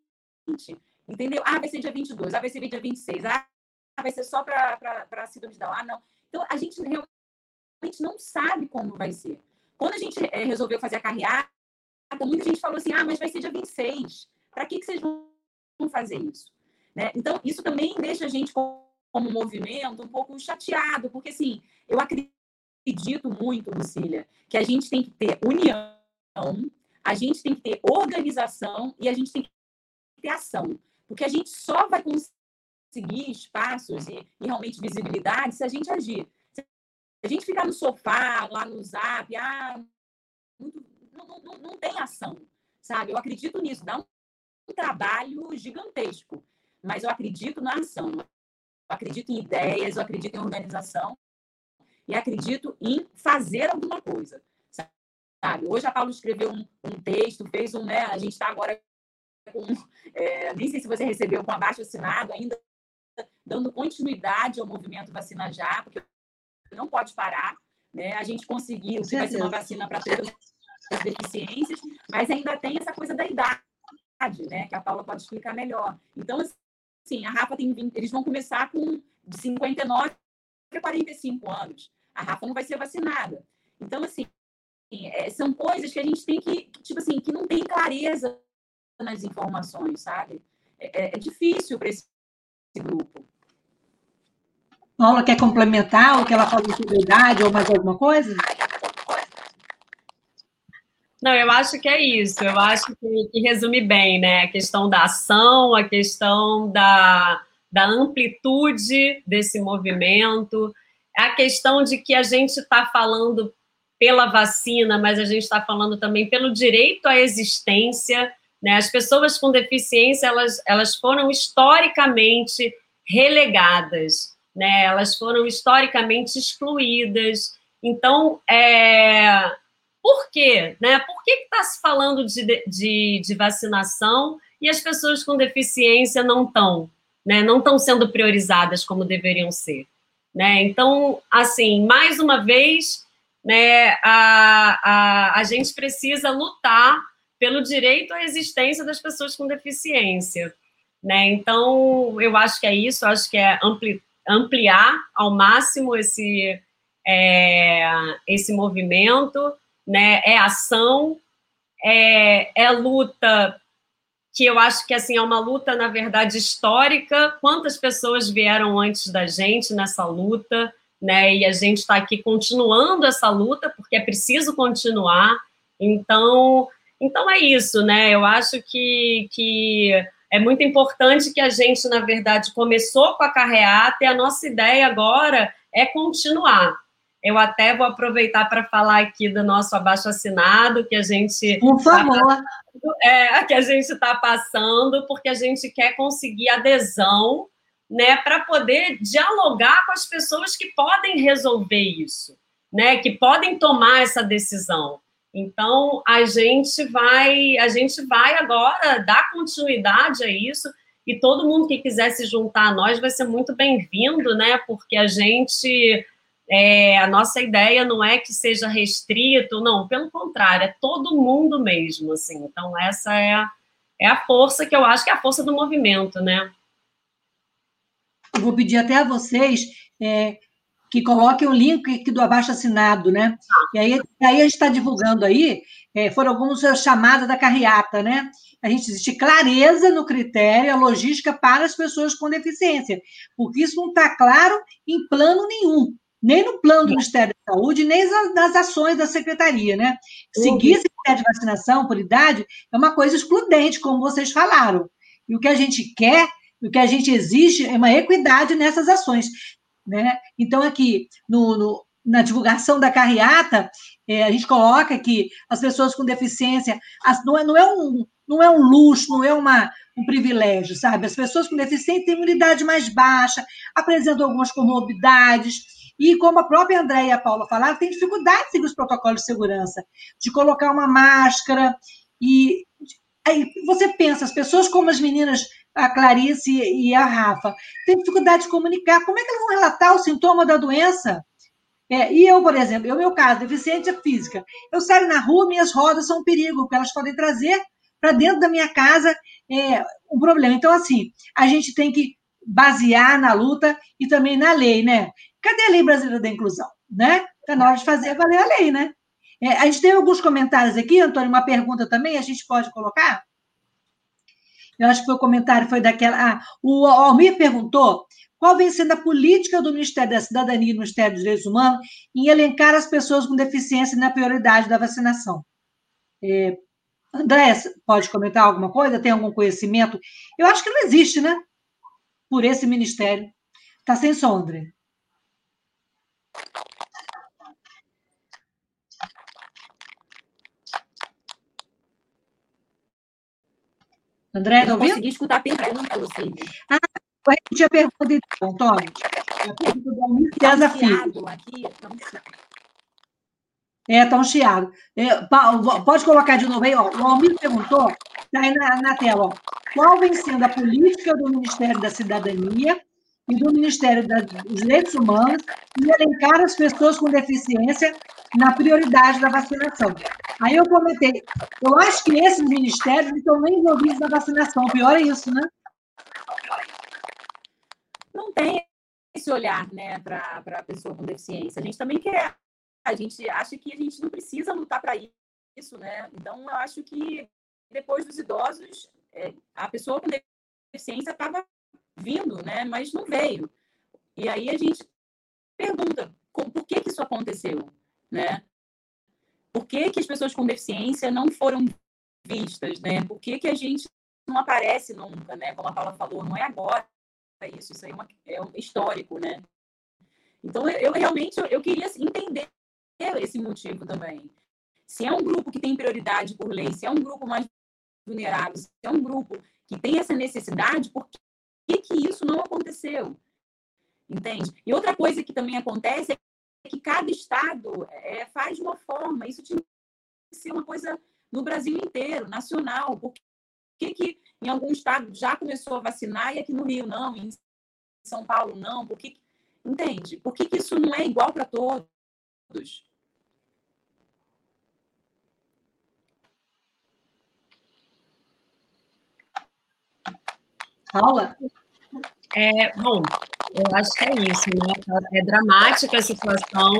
Entendeu? Ah, vai ser dia 22, ah, vai ser dia 26, ah, vai ser só para a síndrome de Down, ah, não. Então, a gente realmente não sabe como vai ser. Quando a gente é, resolveu fazer a carreata, muita gente falou assim, ah, mas vai ser dia 26. Para que, que vocês vão fazer isso? Né? Então, isso também deixa a gente como movimento um pouco chateado, porque, assim, eu acredito muito, Lucília, que a gente tem que ter união, a gente tem que ter organização e a gente tem que ter ação. Porque a gente só vai conseguir espaços e, e realmente visibilidade se a gente agir. A gente ficar no sofá, lá no zap, ah, não, não, não tem ação, sabe? Eu acredito nisso, dá um, trabalho gigantesco, mas eu acredito na ação. Eu acredito em ideias, eu acredito em organização e acredito em fazer alguma coisa. Sabe? Hoje a Paulo escreveu um, um texto, fez um, né? A gente está agora com, é, nem sei se você recebeu com abaixo assinado ainda, dando continuidade ao movimento Vacina Já, porque não pode parar. Né? A gente conseguiu que vai ser uma vacina para todas as deficiências, mas ainda tem essa coisa da idade, né? que a Paula pode explicar melhor. Então, assim, a Rafa tem 20, eles vão começar com de 59 a 45 anos. A Rafa não vai ser vacinada. Então, assim, é, são coisas que a gente tem que, tipo assim, que não tem clareza nas informações, sabe? É, é, é difícil para esse grupo. Paula quer complementar o que ela falou sobre idade ou mais alguma coisa? Não, eu acho que é isso. Eu acho que, que, resume bem, né? A questão da ação, a questão da, da amplitude desse movimento, a questão de que a gente está falando pela vacina, mas a gente está falando também pelo direito à existência né? As pessoas com deficiência elas, elas foram historicamente relegadas, né? elas foram historicamente excluídas. Então, é... por quê? Né? Por que está se falando de, de, de, vacinação e as pessoas com deficiência não estão? Né? Não estão sendo priorizadas como deveriam ser. Né? Então, assim, mais uma vez, né, a, a, a gente precisa lutar pelo direito à existência das pessoas com deficiência. Né? Então, eu acho que é isso, acho que é ampli, ampliar ao máximo esse, é, esse movimento, né? é ação, é, é luta que eu acho que assim é uma luta na verdade histórica. Quantas pessoas vieram antes da gente nessa luta, né? E a gente está aqui continuando essa luta porque é preciso continuar. Então então é isso, né? Eu acho que, que é muito importante que a gente, na verdade, começou com a carreata e a nossa ideia agora é continuar. Eu até vou aproveitar para falar aqui do nosso abaixo assinado que a gente por tá favor tá, é que a gente está passando porque a gente quer conseguir adesão, né, para poder dialogar com as pessoas que podem resolver isso, né, que podem tomar essa decisão. Então, a gente vai, a gente vai agora dar continuidade a isso e todo mundo que quiser se juntar a nós vai ser muito bem-vindo, né? Porque a gente, é, a nossa ideia não é que seja restrito, não, pelo contrário, é todo mundo mesmo, assim. Então, essa é a, é a força que eu acho que é a força do movimento, né? Eu vou pedir até a vocês é, que coloquem o link aqui do abaixo assinado, né? E aí, aí a gente está divulgando aí, é, foram algumas chamadas da carreata, né? A gente existe clareza no critério, a logística para as pessoas com deficiência, porque isso não está claro em plano nenhum, nem no plano do Ministério da Saúde, nem nas ações da Secretaria, né? Seguir esse critério de vacinação por idade é uma coisa excludente, como vocês falaram. E o que a gente quer O que a gente exige é uma equidade nessas ações. Né? Então, aqui, no, no na divulgação da carreata, é, a gente coloca que as pessoas com deficiência as, não, é, não, é um, não é um luxo, não é uma, um privilégio, sabe? As pessoas com deficiência têm imunidade mais baixa, apresentam algumas comorbidades, e como a própria Andréia e a Paula falaram, tem dificuldade de seguir os protocolos de segurança, de colocar uma máscara, e aí você pensa, as pessoas como as meninas, a Clarice e a Rafa, têm dificuldade de comunicar, como é que elas vão relatar o sintoma da doença? É, e eu, por exemplo, no meu caso, deficiência física, eu saio na rua, minhas rodas são um perigo, porque elas podem trazer para dentro da minha casa é, um problema. Então, assim, a gente tem que basear na luta e também na lei, né? Cadê a lei brasileira da inclusão? Né? Está na hora de fazer valer a lei, né? É, a gente tem alguns comentários aqui, Antônio, uma pergunta também, a gente pode colocar? Eu acho que foi o comentário, foi daquela. Ah, o Almir perguntou qual vem sendo a política do Ministério da Cidadania e do Ministério dos Direitos Humanos em elencar as pessoas com deficiência na prioridade da vacinação? É, André, pode comentar alguma coisa? Tem algum conhecimento? Eu acho que não existe, né? Por esse ministério. Está sem som, André. André, não consegui escutar a pergunta, Lucília. Ah, repetir a pergunta, então, Tony. A pergunta do Almir César Filho. Aqui, é, está um chiado. É, pode colocar de novo aí, ó. O Almir perguntou, está aí na, na tela, ó. Qual vem sendo a política do Ministério da Cidadania e do Ministério dos Direitos Humanos em elencar as pessoas com deficiência na prioridade da vacinação? Aí eu comentei, eu acho que esses ministérios não estão nem envolvidos na vacinação, pior é isso, né? Não tem esse olhar né, para a pessoa com deficiência. A gente também quer a gente acha que a gente não precisa lutar para isso, né? Então, eu acho que depois dos idosos, é, a pessoa com deficiência estava vindo, né? Mas não veio. E aí a gente pergunta por que, que isso aconteceu, né? Por que, que as pessoas com deficiência não foram vistas, né? Por que, que a gente não aparece nunca, né? Como a Paula falou, não é agora isso, isso aí é, uma, é um histórico, né? Então, eu, eu realmente eu, eu queria entender esse motivo também. Se é um grupo que tem prioridade por lei, se é um grupo mais vulnerável, se é um grupo que tem essa necessidade, por que, que isso não aconteceu? Entende? E outra coisa que também acontece é que cada estado é, faz de uma forma, isso tinha que ser uma coisa no Brasil inteiro, nacional. Por que, que em algum estado já começou a vacinar e aqui no Rio não, em São Paulo não? Por que, entende? Por que, que isso não é igual para todos? Paula? É, bom, eu acho que é isso, né? É dramática a situação,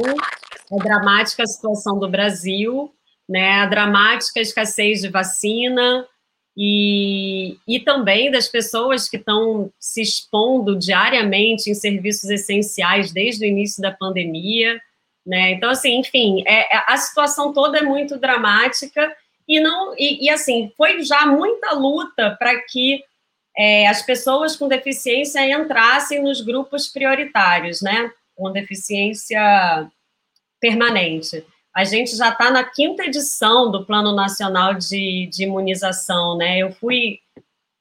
é dramática a situação do Brasil, né? A dramática escassez de vacina e, e também das pessoas que estão se expondo diariamente em serviços essenciais desde o início da pandemia, né? Então, assim, enfim, é, é a situação toda é muito dramática e não e, e assim foi já muita luta para que é, as pessoas com deficiência entrassem nos grupos prioritários, né? Com deficiência permanente. A gente já está na quinta edição do Plano Nacional de, de Imunização, né? Eu fui,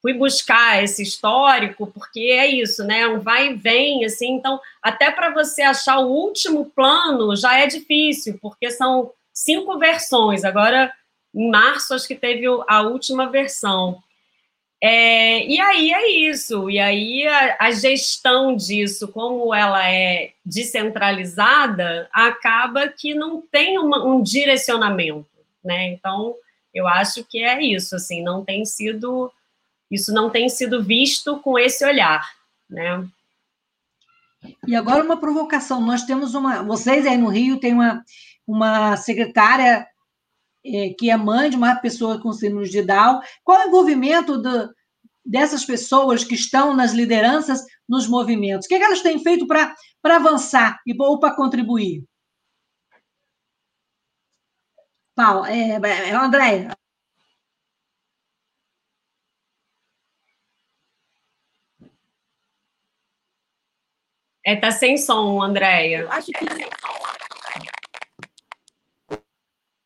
fui buscar esse histórico, porque é isso, né? Um vai e vem, assim. Então, até para você achar o último plano já é difícil, porque são cinco versões. Agora, em março, acho que teve a última versão. É, e aí é isso, e aí a, a, gestão disso, como ela é descentralizada, acaba que não tem uma, um direcionamento, né? Então, eu acho que é isso, assim, não tem sido, isso não tem sido visto com esse olhar, né? E agora uma provocação, nós temos uma, vocês aí no Rio têm uma, uma secretária é, que é mãe de uma pessoa com síndrome de Down. Qual é o envolvimento do, dessas pessoas que estão nas lideranças nos movimentos? O que, é que elas têm feito para avançar e, ou para contribuir? Paulo, é, é, André. É, tá sem som, Andréia. Acho que.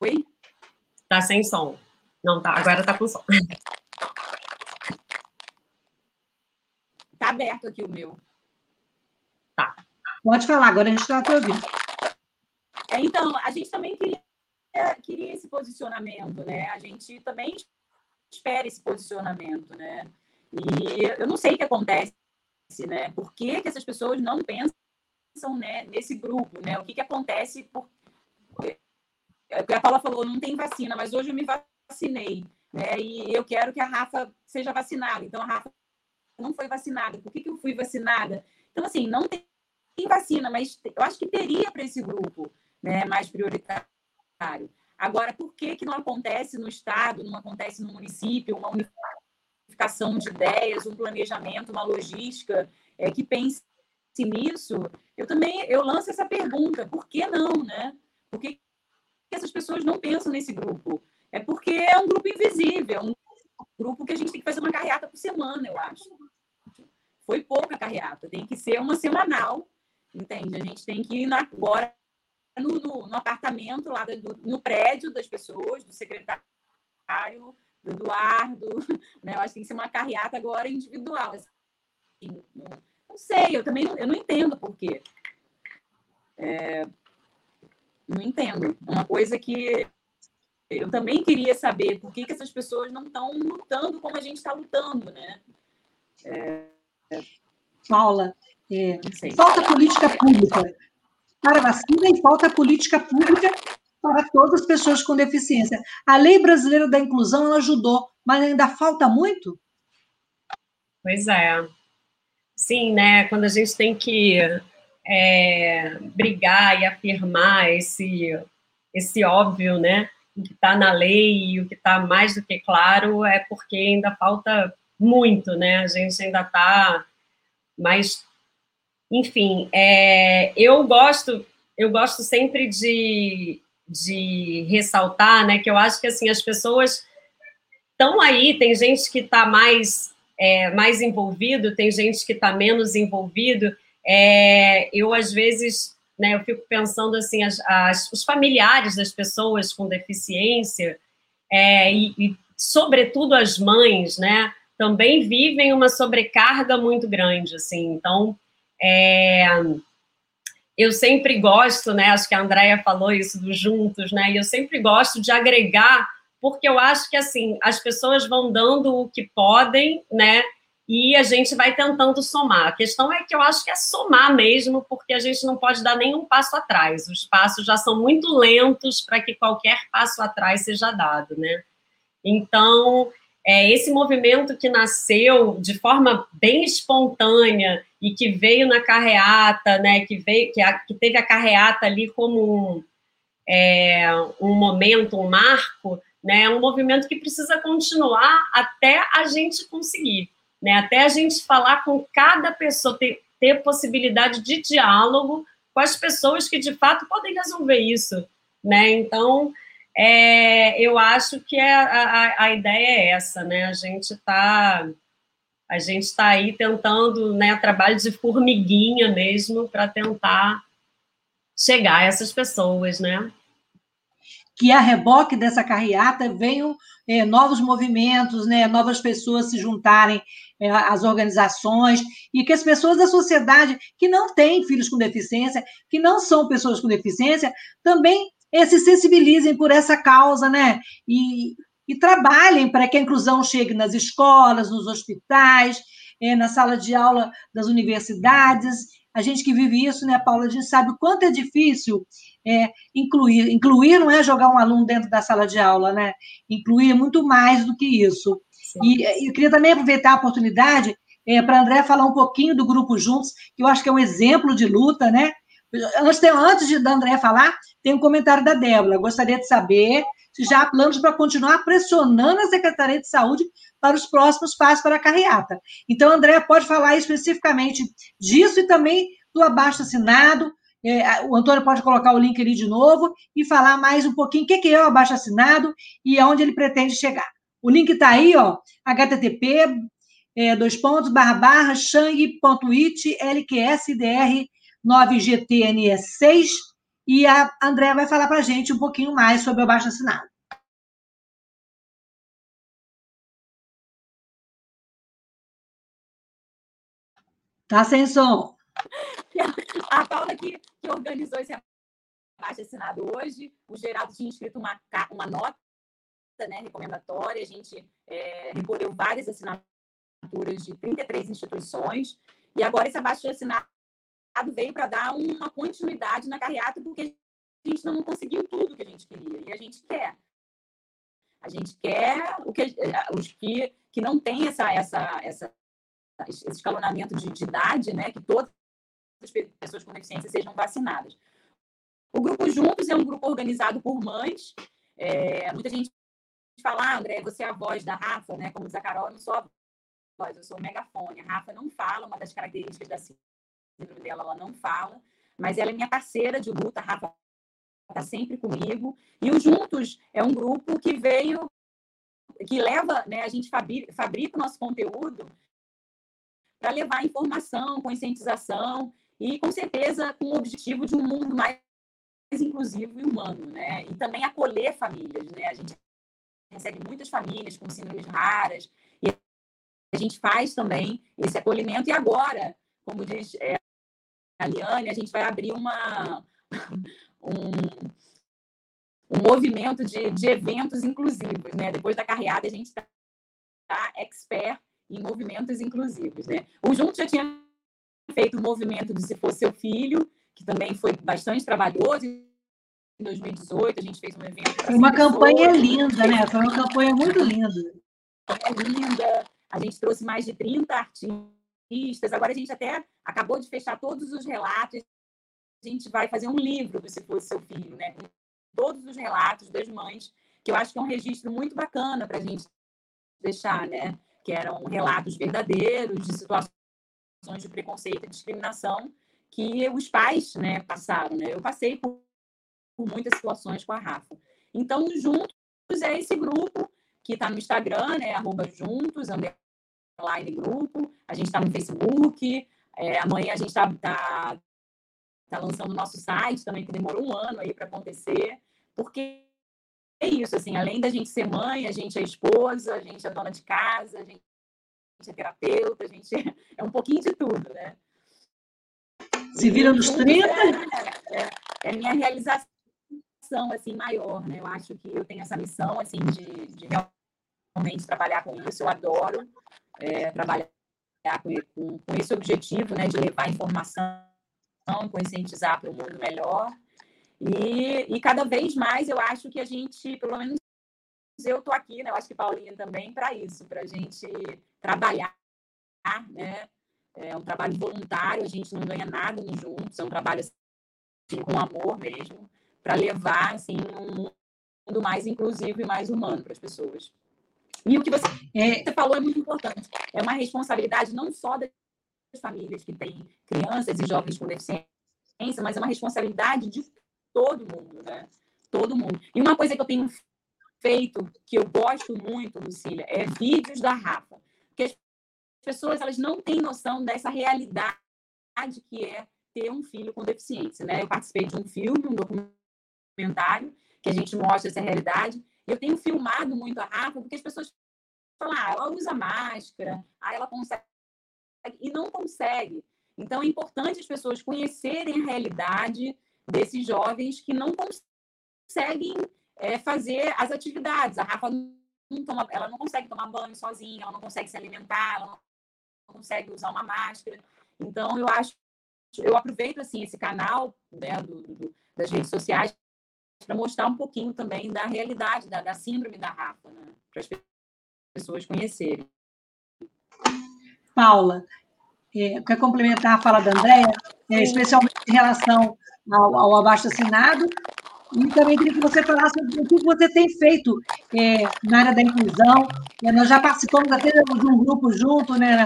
Oi? Tá sem som. Não, tá. Agora tá com som. Tá aberto aqui o meu. Tá. Pode falar, agora a gente está te ouvindo. É, então, a gente também queria, queria esse posicionamento, né? A gente também espera esse posicionamento, né? E eu não sei o que acontece, né? Por que, que essas pessoas não pensam né, nesse grupo, né? O que, que acontece por... É, a Paula falou, não tem vacina, mas hoje eu me vacinei, né? E eu quero que a Rafa seja vacinada. Então, a Rafa não foi vacinada. Por que, que eu fui vacinada? Então, assim, não tem vacina, mas eu acho que teria para esse grupo né, mais prioritário. Agora, por que, que não acontece no Estado, não acontece no município, uma unificação de ideias, um planejamento, uma logística é, que pense nisso? Eu também eu lanço essa pergunta, por que não, né? Por que essas pessoas não pensam nesse grupo? É porque é um grupo invisível, um grupo que a gente tem que fazer uma carreata por semana, eu acho. Foi pouca carreata, tem que ser uma semanal, entende? A gente tem que ir agora no, no, no apartamento lá do, no prédio das pessoas, do secretário, do Eduardo, (laughs) né? Eu acho que tem que ser uma carreata agora individual. Assim, não, não, sei, eu também eu não entendo por quê. É, não entendo. É uma coisa que eu também queria saber por que, que essas pessoas não estão lutando como a gente está lutando, né? É, Paula, é, falta política pública para vacina e falta política pública para todas as pessoas com deficiência. A lei brasileira da inclusão ela ajudou, mas ainda falta muito? Pois é. Sim, né? Quando a gente tem que é, brigar e afirmar esse, esse óbvio, né? O que está na lei e o que está mais do que claro é porque ainda falta muito, né? A gente ainda está mais enfim, é, eu gosto, eu gosto sempre de, de ressaltar, né, que eu acho que assim as pessoas estão aí, tem gente que está mais é, mais envolvido, tem gente que está menos envolvido. É, eu às vezes, né, eu fico pensando assim, as, as, os familiares das pessoas com deficiência é, e, e, sobretudo as mães, né, também vivem uma sobrecarga muito grande, assim. Então é, eu sempre gosto, né? Acho que a Andrea falou isso do juntos, né? E eu sempre gosto de agregar, porque eu acho que assim as pessoas vão dando o que podem, né? E a gente vai tentando somar. A questão é que eu acho que é somar mesmo, porque a gente não pode dar nenhum passo atrás. Os passos já são muito lentos para que qualquer passo atrás seja dado, né? Então, é, esse movimento que nasceu de forma bem espontânea e que veio na carreata, né, que, veio, que, a, que teve a carreata ali como um, é, um momento, um marco, né, é um movimento que precisa continuar até a gente conseguir, né, até a gente falar com cada pessoa, ter, ter possibilidade de diálogo com as pessoas que de fato podem resolver isso, né, então é, eu acho que é, a, a ideia é essa, né? A gente está a gente está aí tentando, né, trabalho de formiguinha mesmo para tentar chegar a essas pessoas, né? Que a reboque dessa carreata venham é, novos movimentos, né, novas pessoas se juntarem é, às organizações e que as pessoas da sociedade que não têm filhos com deficiência, que não são pessoas com deficiência, também é, se sensibilizem por essa causa, né? E, e trabalhem para que a inclusão chegue nas escolas, nos hospitais, é, na sala de aula das universidades. A gente que vive isso, né, Paula, a gente sabe o quanto é difícil é, incluir. Incluir não é jogar um aluno dentro da sala de aula, né? Incluir é muito mais do que isso. E eu queria também aproveitar a oportunidade é, para a André falar um pouquinho do Grupo Juntos, que eu acho que é um exemplo de luta, né? Antes, antes de da André falar, tem um comentário da Débora. Gostaria de saber se já há planos para continuar pressionando a Secretaria de Saúde para os próximos passos para a carreata. Então, André pode falar especificamente disso e também do abaixo-assinado. É, o Antônio pode colocar o link ali de novo e falar mais um pouquinho o que é o abaixo-assinado e aonde ele pretende chegar. O link está aí, ó, http é, dois pontos, barra, barra, shang.it, LQSDR 9GTNE6, e a Andréa vai falar para a gente um pouquinho mais sobre o abaixo assinado. Tá sem som. (laughs) A Paula que, que organizou esse abaixo assinado hoje, o Geraldo tinha escrito uma, uma nota né, recomendatória, a gente é, recolheu várias assinaturas de 33 instituições, e agora esse abaixo assinado veio para dar uma continuidade na carreata, porque a gente não conseguiu tudo que a gente queria, e a gente quer. A gente quer o que, os que, que não tem essa, essa, essa esse escalonamento de, de idade, né, que todas as pessoas com deficiência sejam vacinadas. O grupo Juntos é um grupo organizado por mães. É, muita gente fala, ah, André, você é a voz da Rafa, né? Como diz a Carol, eu não sou a voz, eu sou o megafone. A Rafa não fala, uma das características da síndrome dela, ela não fala, mas ela é minha parceira de luta, a Rafa está sempre comigo. E o Juntos é um grupo que veio, que leva, né? A gente fabrica, fabrica o nosso conteúdo para levar informação, conscientização e, com certeza, com o objetivo de um mundo mais inclusivo e humano, né? E também acolher famílias, né? A gente recebe muitas famílias com síndromes raras e a gente faz também esse acolhimento. E agora, como diz é, a Liane, a gente vai abrir uma, (laughs) um, um movimento de, de eventos inclusivos, né? Depois da carreada, a gente está tá expert em movimentos inclusivos. Né? O Junto já tinha feito o movimento de Se Fosse Seu Filho, que também foi bastante trabalhoso. Em 2018, a gente fez um evento. Uma campanha linda, né? Foi uma campanha muito linda. É linda. A gente trouxe mais de 30 artistas. Agora a gente até acabou de fechar todos os relatos. A gente vai fazer um livro do Se Fosse Seu Filho, né? Com todos os relatos das mães, que eu acho que é um registro muito bacana para a gente deixar, né? Que eram relatos verdadeiros de situações de preconceito e discriminação que os pais né, passaram. Né? Eu passei por, por muitas situações com a Rafa. Então, Juntos é esse grupo que está no Instagram, né, arroba Juntos, underline grupo. A gente está no Facebook. É, amanhã a gente está tá, tá lançando o nosso site também, que demorou um ano aí para acontecer, porque é isso, assim, além da gente ser mãe, a gente é esposa, a gente é dona de casa, a gente é terapeuta, a gente é um pouquinho de tudo, né? Se vira nos 30? É, é, é minha realização, assim, maior, né? Eu acho que eu tenho essa missão, assim, de, de realmente trabalhar com isso, eu adoro é, trabalhar com, com, com esse objetivo, né, de levar informação, conscientizar para um mundo melhor, e, e cada vez mais eu acho que a gente, pelo menos eu estou aqui, né? Eu acho que Paulinha também, para isso, para a gente trabalhar, né? É um trabalho voluntário, a gente não ganha nada juntos, é um trabalho assim, com amor mesmo, para levar assim, um mundo mais inclusivo e mais humano para as pessoas. E o que você, é... falou é muito importante. É uma responsabilidade não só das famílias que têm crianças e jovens com deficiência, mas é uma responsabilidade de todo mundo, né? Todo mundo. E uma coisa que eu tenho feito, que eu gosto muito, Lucília, é vídeos da Rafa. Porque as pessoas elas não têm noção dessa realidade que é ter um filho com deficiência, né? Eu participei de um filme, um documentário, que a gente mostra essa realidade. Eu tenho filmado muito a Rafa, porque as pessoas falam, ah, ela usa máscara, ah, ela consegue. E não consegue. Então, é importante as pessoas conhecerem a realidade desses jovens que não conseguem é, fazer as atividades. A Rafa não toma, ela não consegue tomar banho sozinha, ela não consegue se alimentar, ela não consegue usar uma máscara. Então, eu acho, eu aproveito assim esse canal né, do, do, das redes sociais para mostrar um pouquinho também da realidade da, da síndrome da Rafa, né, para as pessoas conhecerem. Paula, é, quer complementar a fala da Andréia, é, especialmente em relação ao, ao abaixo assinado. E também queria que você falasse o que você tem feito é, na área da inclusão. É, nós já participamos até de um grupo junto né,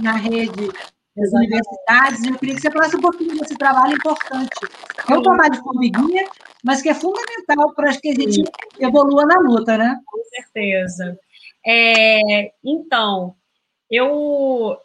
na, na rede das universidades, e eu queria que você falasse um pouquinho desse trabalho importante. É um trabalho de formiguinha, mas que é fundamental para que a gente evolua na luta, né? Com certeza. É, então, eu,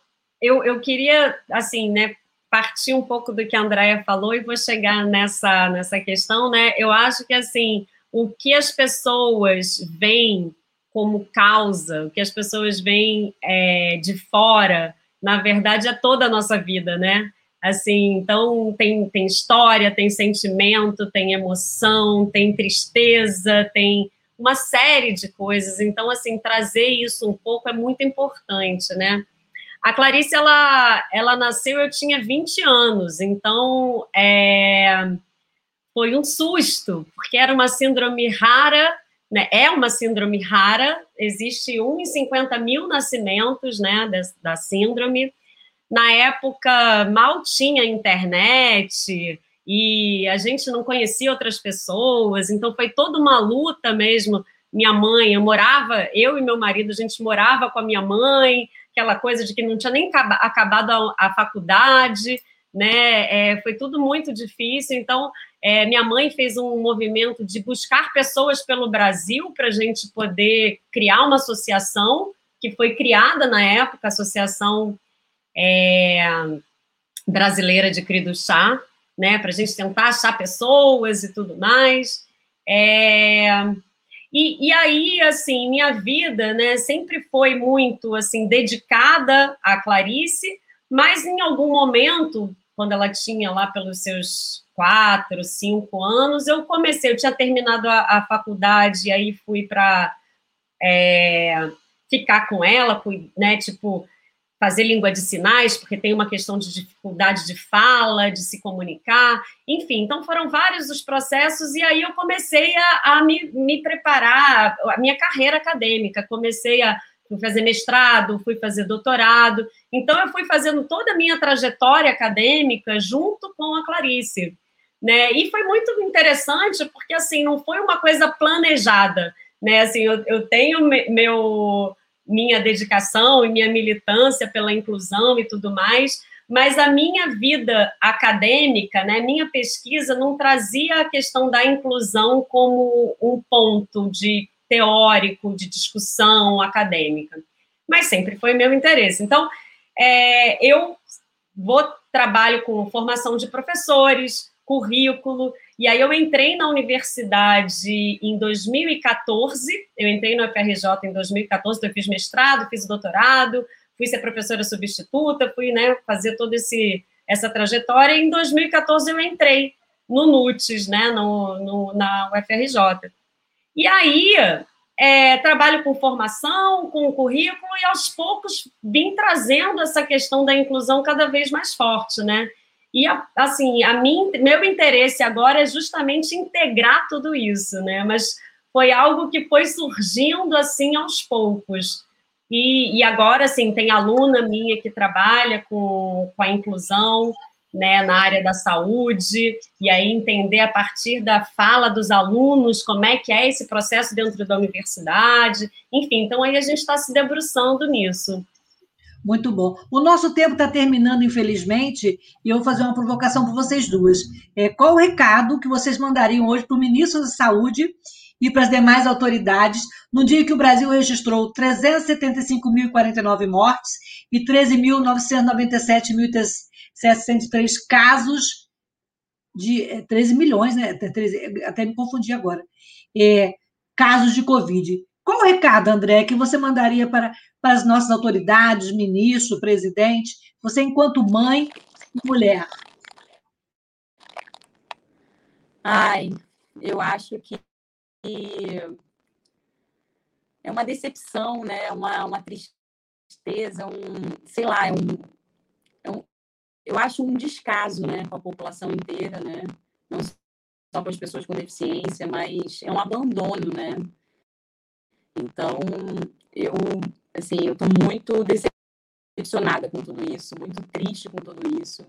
eu, eu queria, assim, né, partir um pouco do que a Andrea falou e vou chegar nessa, nessa questão, né? Eu acho que, assim, o que as pessoas veem como causa, o que as pessoas veem é, de fora, na verdade, é toda a nossa vida, né? Assim, então tem, tem história, tem sentimento, tem emoção, tem tristeza, tem uma série de coisas. Então, assim, trazer isso um pouco é muito importante, né? A Clarice, ela, ela nasceu, eu tinha 20 anos, então é, foi um susto, porque era uma síndrome rara, né? É uma síndrome rara, existe 1 em 50 mil nascimentos, né, da, da síndrome. Na época, mal tinha internet, e a gente não conhecia outras pessoas, então foi toda uma luta mesmo. Minha mãe, eu morava, eu e meu marido, a gente morava com a minha mãe, aquela coisa de que não tinha nem acabado a, a faculdade, né? É, foi tudo muito difícil. Então, é, minha mãe fez um movimento de buscar pessoas pelo Brasil para a gente poder criar uma associação que foi criada na época, a Associação é, Brasileira de Cri do Chá, né, para a gente tentar achar pessoas e tudo mais. E, e, aí, assim, minha vida, né, sempre foi muito, assim, dedicada à Clarice, mas em algum momento, quando ela tinha lá pelos seus quatro, cinco anos, eu comecei, eu tinha terminado a, a faculdade, e aí fui para é, ficar com ela, fui, né, tipo, fazer língua de sinais, porque tem uma questão de dificuldade de fala, de se comunicar, enfim, então foram vários os processos, e aí eu comecei a, a me, me preparar, a minha carreira acadêmica, comecei a fazer mestrado, fui fazer doutorado, então eu fui fazendo toda a minha trajetória acadêmica junto com a Clarice, né, e foi muito interessante, porque, assim, não foi uma coisa planejada, né, assim, eu, eu tenho meu minha dedicação e minha militância pela inclusão e tudo mais, mas a minha vida acadêmica, né, minha pesquisa não trazia a questão da inclusão como um ponto de teórico, de discussão acadêmica, mas sempre foi meu interesse. Então, é, eu vou trabalho com formação de professores, currículo, e aí eu entrei na universidade em 2014, eu entrei no FRJ em 2014, então eu fiz mestrado, fiz doutorado, fui ser professora substituta, fui né, fazer toda essa trajetória, e em 2014 eu entrei no NUTES, né, no, no, na UFRJ. E aí, é, trabalho com formação, com currículo, e aos poucos vim trazendo essa questão da inclusão cada vez mais forte, né? E, assim, a mim, meu interesse agora é justamente integrar tudo isso, né? Mas foi algo que foi surgindo, assim, aos poucos. E, e agora, assim, tem aluna minha que trabalha com, com a inclusão, né, na área da saúde, e aí entender a partir da fala dos alunos como é que é esse processo dentro da universidade, enfim, então aí a gente está se debruçando nisso. Muito bom. O nosso tempo está terminando, infelizmente, e eu vou fazer uma provocação para vocês duas. É, qual o recado que vocês mandariam hoje para o ministro da Saúde e para as demais autoridades, no dia que o Brasil registrou 375.049 mortes e 13.997.703 casos de 13 é, milhões, né? 13, até me confundi agora. É, casos de Covid. Qual o recado, André, que você mandaria para, para as nossas autoridades, ministro, presidente, você enquanto mãe e mulher? Ai, eu acho que é uma decepção, né? Uma, uma tristeza, um, sei lá, é um, é um, eu acho um descaso, né, com a população inteira, né? Não só com as pessoas com deficiência, mas é um abandono, né? Então, eu, assim, eu estou muito decepcionada com tudo isso, muito triste com tudo isso.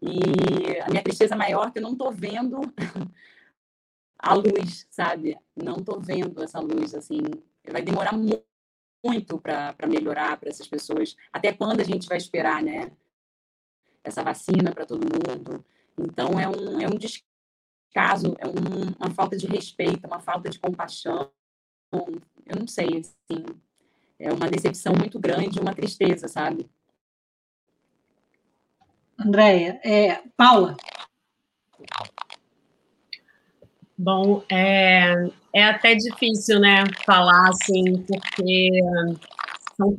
E a minha tristeza maior é que eu não estou vendo (laughs) a luz, sabe? Não estou vendo essa luz, assim. Vai demorar muito para melhorar para essas pessoas. Até quando a gente vai esperar, né? Essa vacina para todo mundo. Então, é um, é um descaso, é um, uma falta de respeito, uma falta de compaixão eu não sei, assim, é uma decepção muito grande, uma tristeza, sabe? Andréia, é, Paula. Bom, é, é até difícil, né, falar assim, porque são,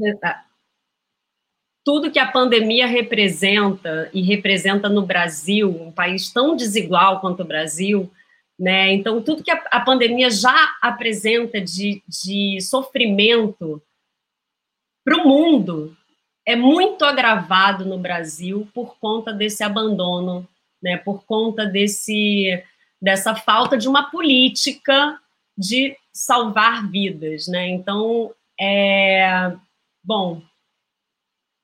tudo que a pandemia representa e representa no Brasil, um país tão desigual quanto o Brasil, né? Então, tudo que a, a pandemia já apresenta de, de sofrimento para o mundo é muito agravado no Brasil por conta desse abandono, né? Por conta desse dessa falta de uma política de salvar vidas, né? Então, é bom,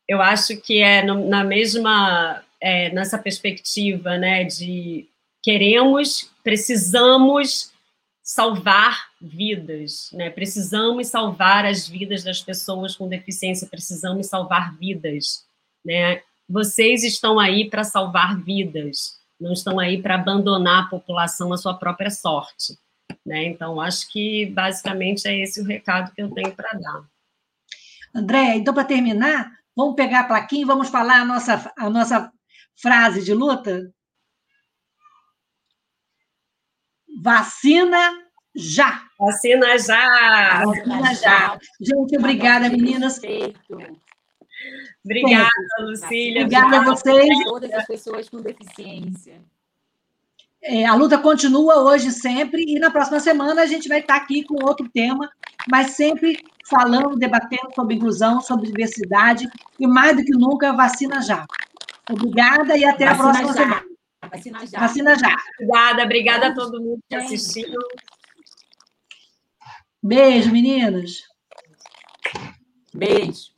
eu acho que é na mesma é, nessa perspectiva, né, de queremos, precisamos salvar vidas, né? Precisamos salvar as vidas das pessoas com deficiência, precisamos salvar vidas, né? Vocês estão aí para salvar vidas, não estão aí para abandonar a população à sua própria sorte, né? Então, acho que basicamente é esse o recado que eu tenho para dar. André, então para terminar, vamos pegar a plaquinha e vamos falar a nossa a nossa frase de luta? Vacina já. Vacina já. Vacina já. Gente, obrigada, meninas. Obrigada, Lucília. Obrigada a vocês. Todas as pessoas com deficiência. É, a luta continua hoje sempre, e na próxima semana a gente vai estar aqui com outro tema, mas sempre falando, debatendo sobre inclusão, sobre diversidade, e mais do que nunca, vacina já. Obrigada e até vacina a próxima já. semana. Vacina já. Vacina já. Obrigada, obrigada a todo mundo que assistiu. Beijo, meninas. Beijo.